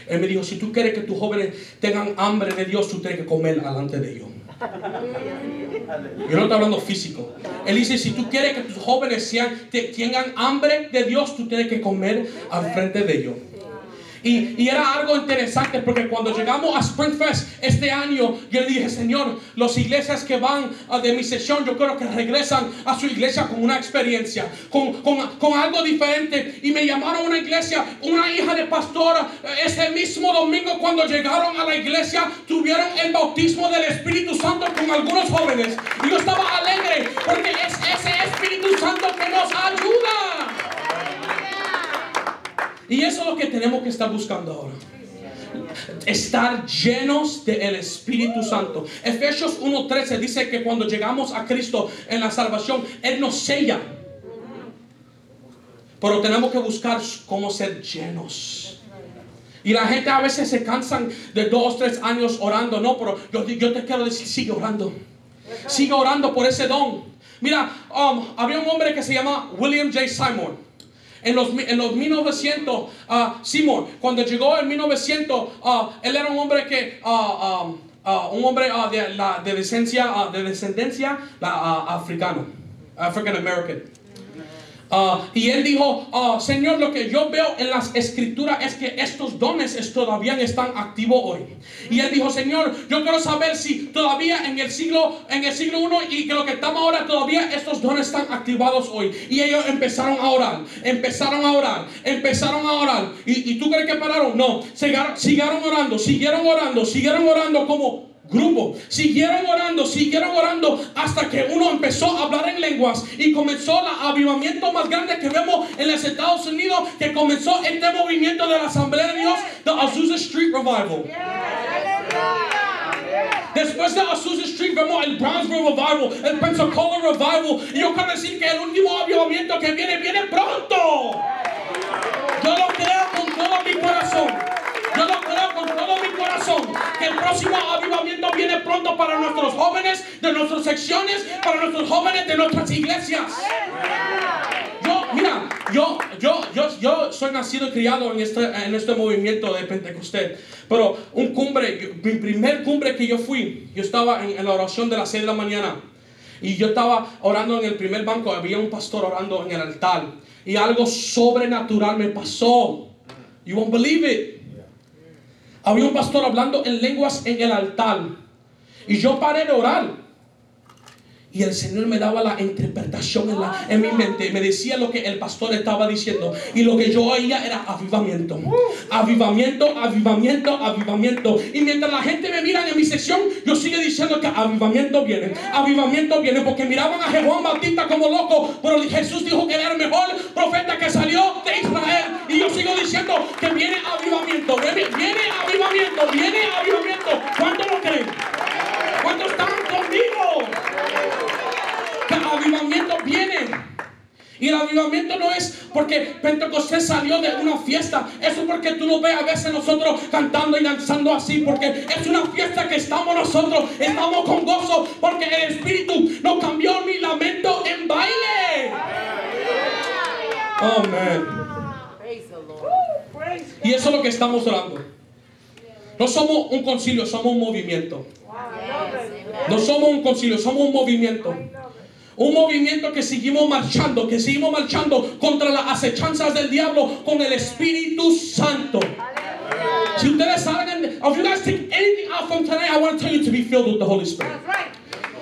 Él me dijo, si tú quieres que tus jóvenes tengan hambre de Dios, tú tienes que comer delante de ellos. Yo no estoy hablando físico. Él dice, si tú quieres que tus jóvenes sean, te- tengan hambre de Dios, tú tienes que comer al frente de ellos. Y, y era algo interesante porque cuando llegamos a Spring Fest este año, yo le dije, Señor, las iglesias que van ah, de mi sesión, yo creo que regresan a su iglesia con una experiencia, con, con, con algo diferente. Y me llamaron a una iglesia, una hija de pastora, eh, ese mismo domingo cuando llegaron a la iglesia, tuvieron el bautismo del Espíritu Santo con algunos jóvenes. Y yo estaba alegre porque es ese Espíritu Santo que nos ayuda. Y eso es lo que tenemos que estar buscando ahora. Estar llenos del Espíritu Santo. Efesios 1.13 dice que cuando llegamos a Cristo en la salvación, Él nos sella. Pero tenemos que buscar cómo ser llenos. Y la gente a veces se cansan de dos, tres años orando. No, pero yo, yo te quiero decir, sigue orando. Sigue orando por ese don. Mira, um, había un hombre que se llama William J. Simon. En los, en los 1900, ah, Simon, cuando llegó en 1900, ah, él era un hombre que, ah, un hombre de, la, de descendencia, ah, de descendencia la, africano, African American. Ah, y él dijo, ah, Señor, lo que yo veo en las escrituras es que estos dones es- todavía están activos hoy. Y él dijo, Señor, yo quiero saber si todavía en el siglo en el siglo 1 y que lo que estamos ahora todavía estos dones están activados hoy. Y ellos empezaron a orar, empezaron a orar, empezaron a orar. ¿Y, y tú crees que pararon? No, siguieron, siguieron orando, siguieron orando, siguieron orando como grupo. Siguieron orando, siguieron orando hasta que uno empezó a hablar en lenguas y comenzó el avivamiento más grande que vemos en los Estados Unidos, que comenzó este movimiento de la Asamblea de Dios, the Azusa Street Revival. Después de Azusa Street vemos el Brownsville Revival, el Pensacola Revival. Y yo quiero decir que el último avivamiento que viene, viene pronto. Yo lo creo con todo mi corazón. Corazón. Que el próximo avivamiento viene pronto para nuestros jóvenes de nuestras secciones, para nuestros jóvenes de nuestras iglesias. Yo, mira, yo, yo, yo, yo soy nacido y criado en este, en este movimiento de Pentecostés. Pero un cumbre, mi primer cumbre que yo fui, yo estaba en, en la oración de las 6 de la mañana. Y yo estaba orando en el primer banco, había un pastor orando en el altar. Y algo sobrenatural me pasó. You won't believe it. Había un pastor hablando en lenguas en el altar. Y yo paré de orar. Y el Señor me daba la interpretación en, la- en mi mente. Me decía lo que el pastor estaba diciendo. Y lo que yo oía era avivamiento. Avivamiento, avivamiento, avivamiento. Y mientras la gente me mira en mi sección, yo sigo diciendo que avivamiento viene. Avivamiento viene. Porque miraban a Juan Bautista como loco. Pero Jesús dijo que era el mejor profeta que salió de Israel. Y yo sigo diciendo que viene avivamiento. Viene, viene avivamiento. Viene avivamiento. ¿Cuántos lo creen? ¿Cuántos están avivamiento viene. Y el avivamiento no es porque Pentecostés salió de una fiesta. Eso es porque tú lo ves a veces nosotros cantando y danzando así. Porque es una fiesta que estamos nosotros. Estamos con gozo. Porque el Espíritu no cambió mi lamento en baile. Oh. Y eso es lo que estamos orando. No somos un concilio, somos un movimiento. No somos un concilio, somos un movimiento. Un movimiento que seguimos marchando, que seguimos marchando contra las acechanzas del diablo con el Espíritu Santo. Si ustedes salgan, if you guys take anything out from tonight, I want to tell you to be filled with the Holy Spirit.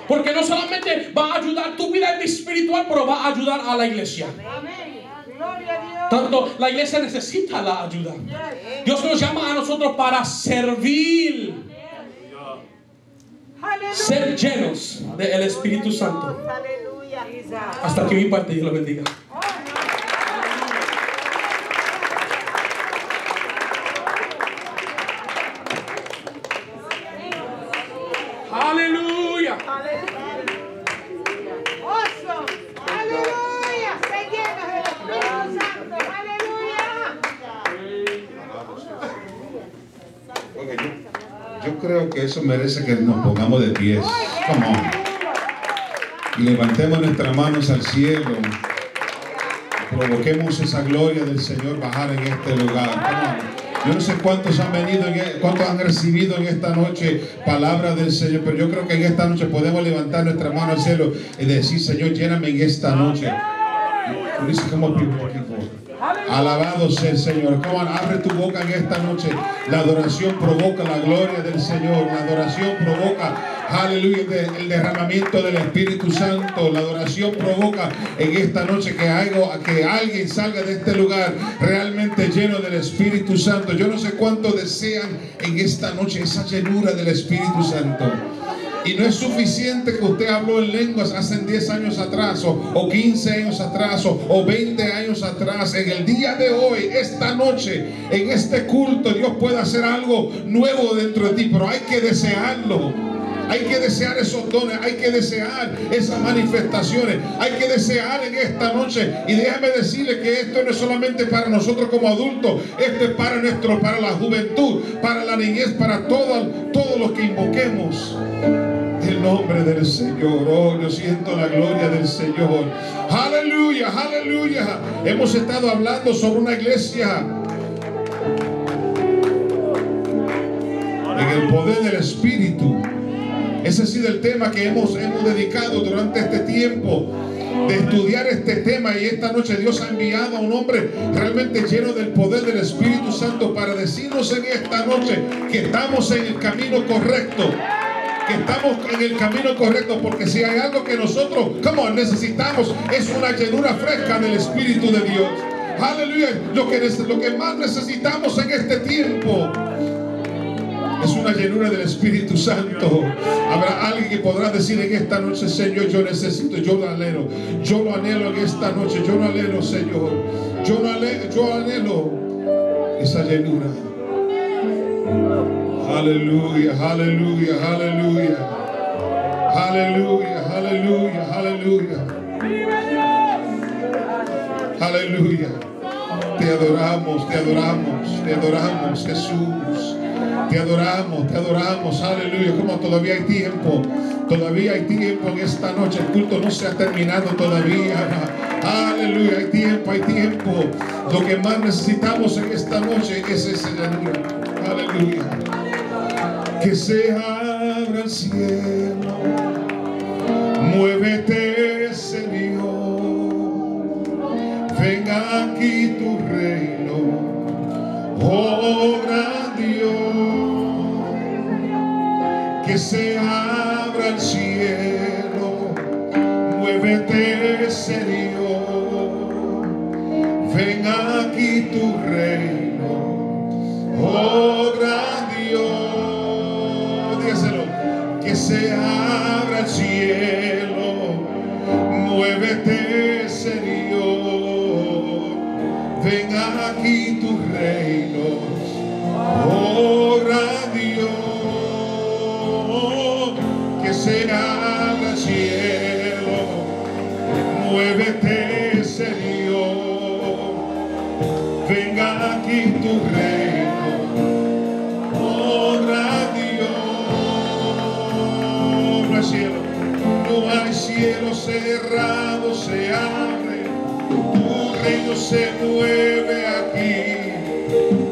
Porque no solamente va a ayudar tu vida espiritual, pero va a ayudar a la iglesia. Tanto la iglesia necesita la ayuda. Dios nos llama a nosotros para servir, ser llenos del Espíritu Santo. Hasta aquí mi parte, Dios lo bendiga. Aleluya. Awesome. Aleluya. Se llena del Espíritu Santo. Aleluya. Oiga, yo, creo que eso merece que nos pongamos de pies. Y levantemos nuestras manos al cielo. Provoquemos esa gloria del Señor bajar en este lugar. Yo no sé cuántos han venido, en e- cuántos han recibido en esta noche palabra del Señor, pero yo creo que en esta noche podemos levantar nuestras manos al cielo y decir, Señor, lléname en esta noche. People. Alabado sea el Señor. Come on, abre tu boca en esta noche. La adoración provoca la gloria del Señor. La adoración provoca, aleluya, el derramamiento del Espíritu Santo. La adoración provoca en esta noche que, algo, que alguien salga de este lugar realmente lleno del Espíritu Santo. Yo no sé cuánto desean en esta noche esa llenura del Espíritu Santo. Y no es suficiente que usted habló en lenguas hace 10 años atrás, o, o 15 años atrás, o, o 20 años atrás. En el día de hoy, esta noche, en este culto, Dios puede hacer algo nuevo dentro de ti, pero hay que desearlo. Hay que desear esos dones, hay que desear esas manifestaciones, hay que desear en esta noche. Y déjame decirle que esto no es solamente para nosotros como adultos, esto es para nuestro, para la juventud, para la niñez, para todos todos los que invoquemos el nombre del Señor. Oh, yo siento la gloria del Señor. Aleluya, aleluya. Hemos estado hablando sobre una iglesia en el poder del Espíritu. Ese ha sido el tema que hemos, hemos dedicado durante este tiempo de estudiar este tema y esta noche Dios ha enviado a un hombre realmente lleno del poder del Espíritu Santo para decirnos en esta noche que estamos en el camino correcto que estamos en el camino correcto, porque si hay algo que nosotros, como necesitamos, es una llenura fresca del Espíritu de Dios. Aleluya. Lo que, lo que más necesitamos en este tiempo es una llenura del Espíritu Santo. Habrá alguien que podrá decir en esta noche, Señor, yo necesito, yo lo anhelo. Yo lo anhelo en esta noche, yo lo anhelo, Señor. Yo lo anhelo, yo anhelo esa llenura. Aleluya, aleluya, aleluya. Aleluya, aleluya, aleluya. Aleluya. Te adoramos, te adoramos, te adoramos, Jesús. Te adoramos, te adoramos, aleluya. Como todavía hay tiempo, todavía hay tiempo en esta noche. El culto no se ha terminado todavía. Aleluya, hay tiempo, hay tiempo. Lo que más necesitamos en esta noche es esa llanura. Aleluya. Que se abra el cielo. Muévete, Señor. Venga aquí tu reino. Oh Que se abra el cielo. Muévete, Señor. Venga aquí tu reino. Oh gran Dios, dígaselo, que se abra el cielo, muévete Señor, venga aquí será al cielo, muévete Señor, venga aquí tu reino, oh, Dios, cielo, no hay cielo cerrado, se abre, tu reino se mueve aquí,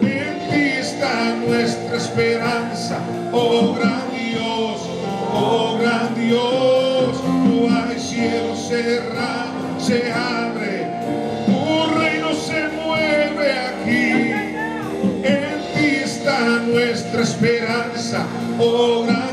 en ti está nuestra esperanza, obra. Oh, oh gran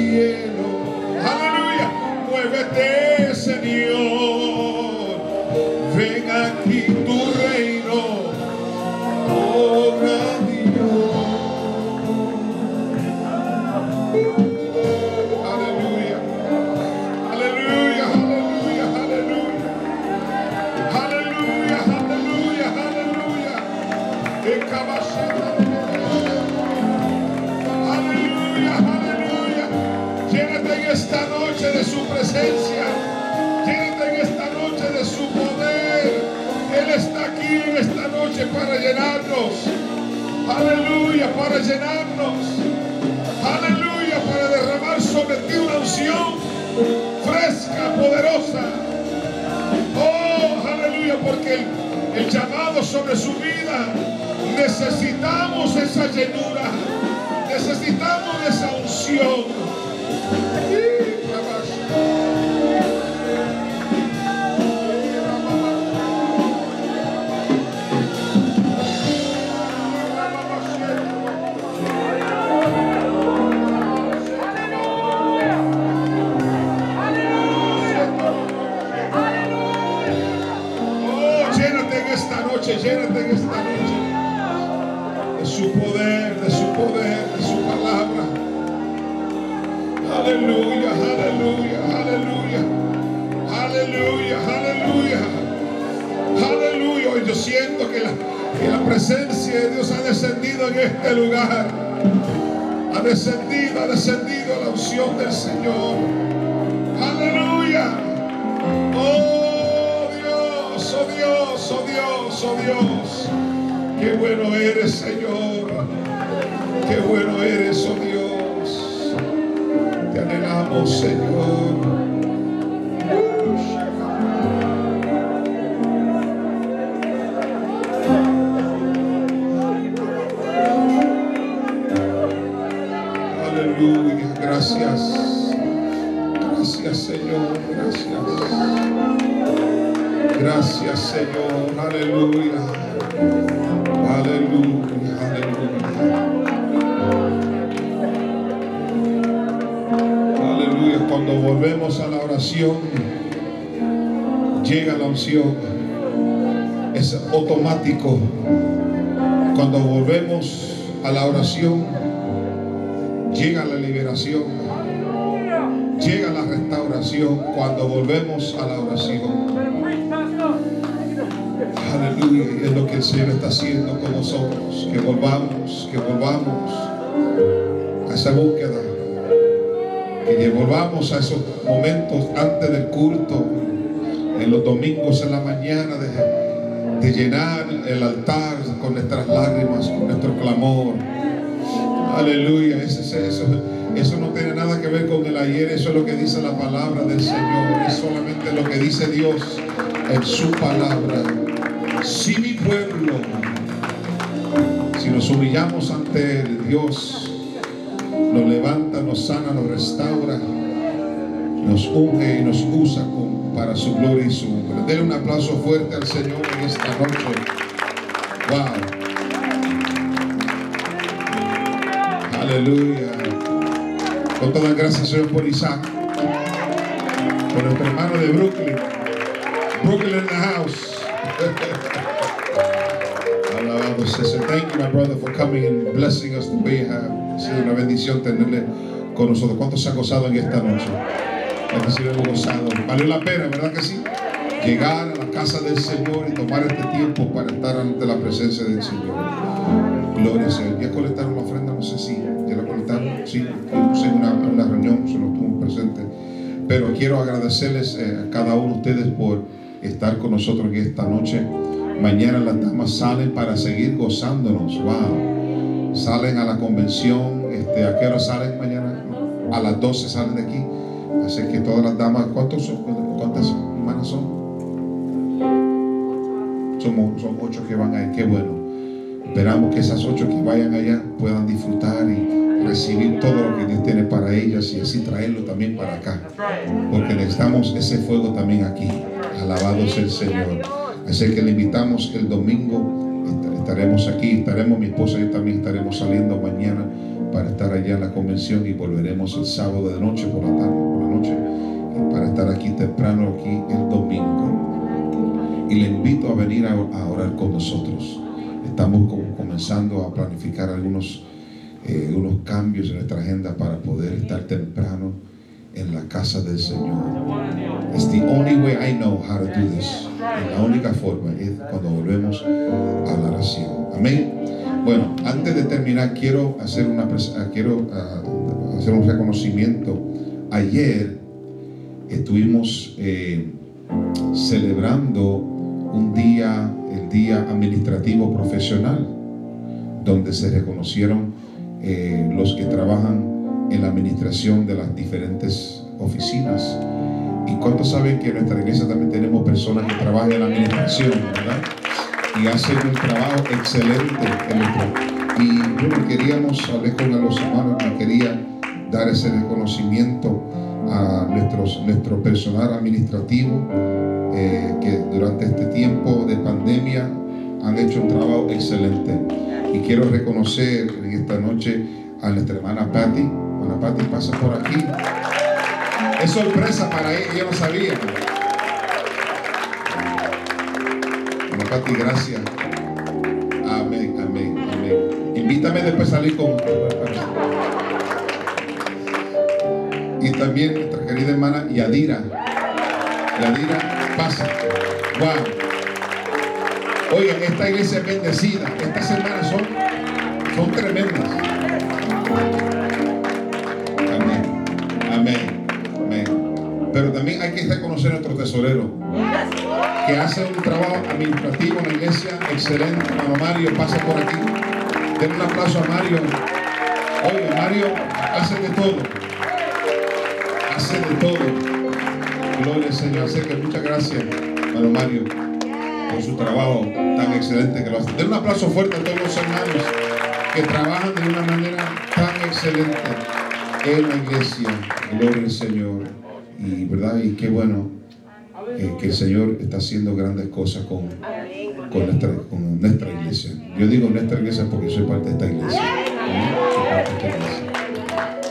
abra el Señor, gracias. Gracias, Señor, aleluya. Aleluya, aleluya. Aleluya, cuando volvemos a la oración, llega la unción. Es automático. Cuando volvemos a la oración, llega la liberación, restauración cuando volvemos a la oración. Aleluya, es lo que el Señor está haciendo con nosotros, que volvamos, que volvamos a esa búsqueda, que volvamos a esos momentos antes del culto, en los domingos en la mañana, de, llenar el altar con nuestras lágrimas, con nuestro clamor. Aleluya. Eso, eso, eso, eso no tiene nada que ver con el ayer. Eso es lo que dice la palabra del Señor. Es solamente lo que dice Dios en su palabra. Si mi pueblo, si nos humillamos ante Dios, nos levanta, nos sana, nos restaura, nos unge y nos usa con- para su gloria y su honra. Denle un aplauso fuerte al Señor en esta noche. Wow. Aleluya. Con todas gracias, Señor, por Isaac. Por nuestro hermano de Brooklyn. Brooklyn in the house. Alabado sea. Thank you, my brother, for coming and blessing us to be here. Ha sido una bendición tenerle con nosotros. ¿Cuántos se han gozado en esta noche? Sí lo hemos gozado. Valió la pena, ¿verdad que sí? Llegar a la casa del Señor y tomar este tiempo para estar ante la presencia del Señor. Gloria al Señor. Ya colectaron la ofrenda, no sé si ya la colectaron. Sí, Pero quiero agradecerles eh, a cada uno de ustedes por estar con nosotros esta noche. Mañana las damas salen para seguir gozándonos. Wow. Salen a la convención. Este, ¿A qué hora salen mañana? A las 12 salen de aquí. Así que todas las damas, ¿cuántos son? ¿cuántas hermanas son? Somos, son ocho que van a. Qué bueno. Esperamos que esas ocho que vayan allá puedan disfrutar y recibir todo lo que Dios tiene para ellas y así traerlo también para acá. Porque necesitamos ese fuego también aquí. Alabado sea el Señor. Así que le invitamos el domingo. est- Estaremos aquí, estaremos, mi esposa y yo también estaremos saliendo mañana para estar allá en la convención y volveremos el sábado de noche por la tarde, por la noche, para estar aquí temprano aquí el domingo. Y le invito a venir a, orar con nosotros. Estamos comenzando a planificar algunos, eh, unos cambios en nuestra agenda para poder estar temprano en la casa del Señor. It's the only way I know how to do this. Y la única forma es cuando volvemos a la oración. Amén. Bueno, antes de terminar, quiero hacer, una, ah, quiero, ah, hacer un reconocimiento. Ayer estuvimos eh, celebrando un día, el Día Administrativo Profesional, donde se reconocieron eh, los que trabajan en la administración de las diferentes oficinas. ¿Y cuántos saben que en nuestra iglesia también tenemos personas que trabajan en la administración, verdad? Y hacen un trabajo excelente en nuestro. Y bueno, queríamos, hablé con los hermanos, me quería dar ese reconocimiento a nuestros, nuestro personal administrativo eh, que durante este tiempo de pandemia han hecho un trabajo excelente. Y quiero reconocer en esta noche a nuestra hermana Patty. Hermana Patty pasa por aquí. Es sorpresa para ella, ella no sabía. Hermana Patty, gracias. Amén, amén, amén. Invítame después a salir con. Y también nuestra querida hermana Yadira. Yadira pasa. Wow. Oigan, esta iglesia es bendecida. Estas hermanas son, son tremendas. Amén. Amén. Amén. Pero también hay que reconocer a nuestro tesorero. Que hace un trabajo administrativo en la iglesia excelente. Hermano Mario pasa por aquí. Denle un aplauso a Mario. Oiga, Mario hace de todo. Hace de todo. Gloria al Señor. Muchas gracias, hermano Mario, por su trabajo tan excelente que lo hace. Den un aplauso fuerte a todos los hermanos que trabajan de una manera tan excelente en la iglesia. Gloria al Señor. Y verdad, y qué bueno eh, que el Señor está haciendo grandes cosas con, con, nuestra, con nuestra iglesia. Yo digo nuestra iglesia porque soy parte de esta iglesia. Amén. Soy parte de esta iglesia.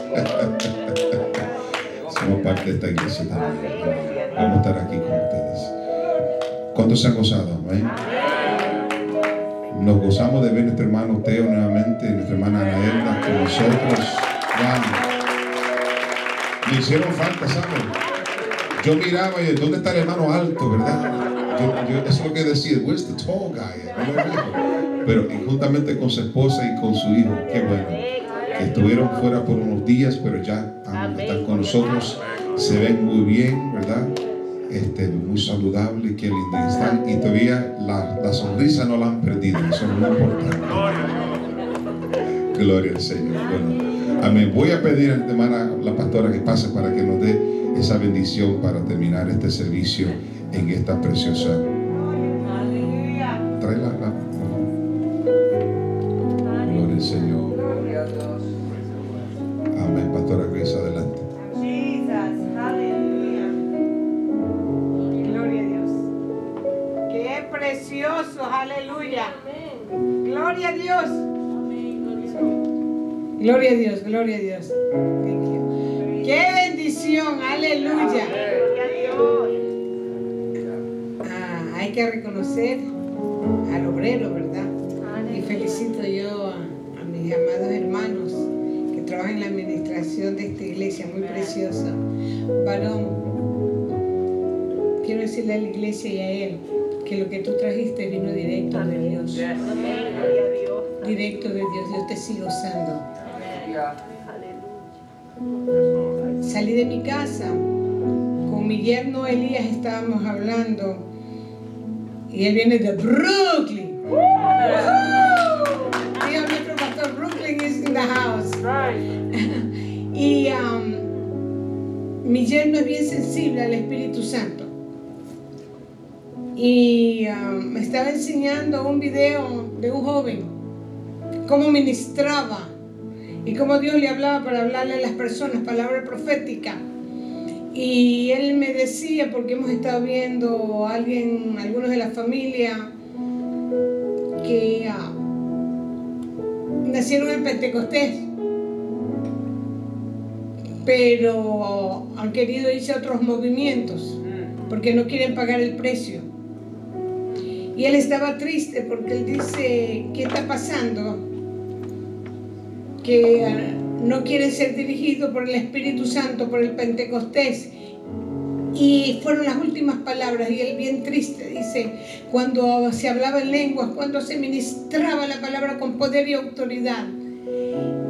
Somos parte de esta iglesia también. Vamos a estar aquí con ustedes. ¿Cuántos se han gozado? Nos gozamos de ver a nuestro hermano Teo nuevamente, nuestra hermana Anaelda con nosotros. Wow. Me hicieron falta, ¿saben? Yo miraba y ¿dónde está el hermano alto, verdad? Yo, yo- eso es lo que decía, where's the tall guy? Pero juntamente con su esposa y con su hijo, qué bueno. Estuvieron fuera por unos días, pero ya están con nosotros. Se ven muy bien, ¿verdad? Este, muy saludable, qué lindo. Y, están- y todavía la, la sonrisa no la han perdido, eso es muy importante. Gloria al Señor. Bueno, amén. Voy a pedir a la pastora que pase para que nos dé esa bendición para terminar este servicio en esta preciosa. Preciosa. Varón, quiero decirle a la iglesia y a él que lo que tú trajiste vino directo de Dios. Directo de Dios, Dios te sigue usando. Salí de mi casa, con mi yerno Elías estábamos hablando y él viene de Brooklyn. Dios, nuestro pastor Brooklyn is in the house. y um, mi yerno es bien sensible al Espíritu Santo. Y um, me estaba enseñando un video de un joven, cómo ministraba y cómo Dios le hablaba para hablarle a las personas, palabra profética. Y él me decía, porque hemos estado viendo a alguien, algunos de la familia, que ah, nacieron en Pentecostés, pero han querido irse a otros movimientos porque no quieren pagar el precio. Y él estaba triste porque él dice, ¿qué está pasando? Que ah, no quieren ser dirigidos por el Espíritu Santo, por el Pentecostés. Y fueron las últimas palabras, y él bien triste dice, cuando se hablaba en lenguas, cuando se ministraba la palabra con poder y autoridad.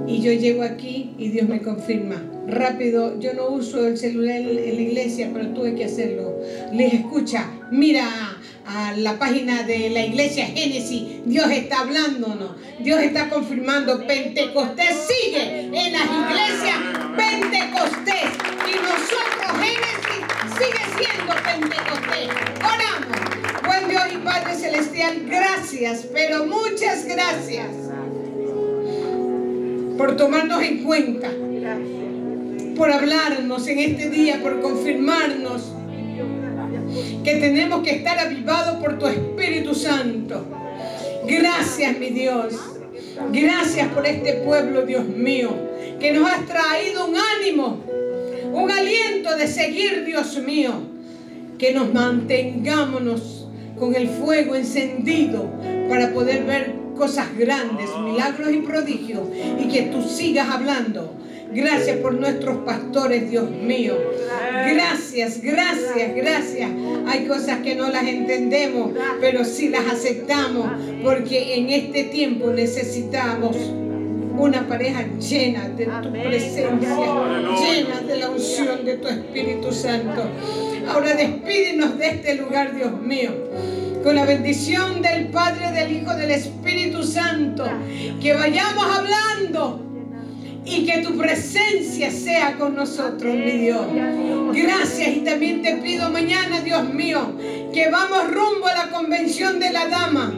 Y yo llego aquí y Dios me confirma. Rápido, yo no uso el celular en la iglesia, pero tuve que hacerlo. Les escucha, mira a la página de la iglesia Génesis. Dios está hablándonos. Dios está confirmando. Pentecostés sigue en las iglesias Pentecostés. Y nosotros Génesis sigue siendo Pentecostés. Oramos. Buen Dios y Padre Celestial, gracias, pero muchas gracias por tomarnos en cuenta, por hablarnos en este día, por confirmarnos que tenemos que estar avivados por tu Espíritu Santo. Gracias, mi Dios. Gracias por este pueblo, Dios mío, que nos has traído un ánimo, un aliento de seguir, Dios mío. Que nos mantengámonos con el fuego encendido para poder ver cosas grandes, milagros y prodigios y que tú sigas hablando. Gracias por nuestros pastores, Dios mío. Gracias, gracias, gracias. Hay cosas que no las entendemos, pero sí las aceptamos porque en este tiempo necesitamos una pareja llena de tu presencia, llena de la unción de tu Espíritu Santo. Ahora despídenos de este lugar, Dios mío con la bendición del Padre, del Hijo, del Espíritu Santo. Que vayamos hablando y que tu presencia sea con nosotros, mi Dios. Gracias y también te pido mañana, Dios mío, que vamos rumbo a la convención de la dama.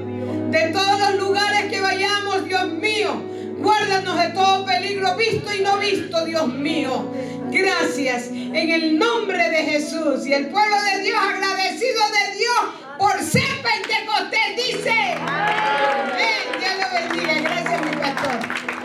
De todos los lugares que vayamos, Dios mío, guárdanos de todo peligro visto y no visto, Dios mío. Gracias en el nombre de Jesús y el pueblo de Dios agradecido por ser pentecostés, dice. Amén. Dios lo bendiga. Gracias, mi pastor.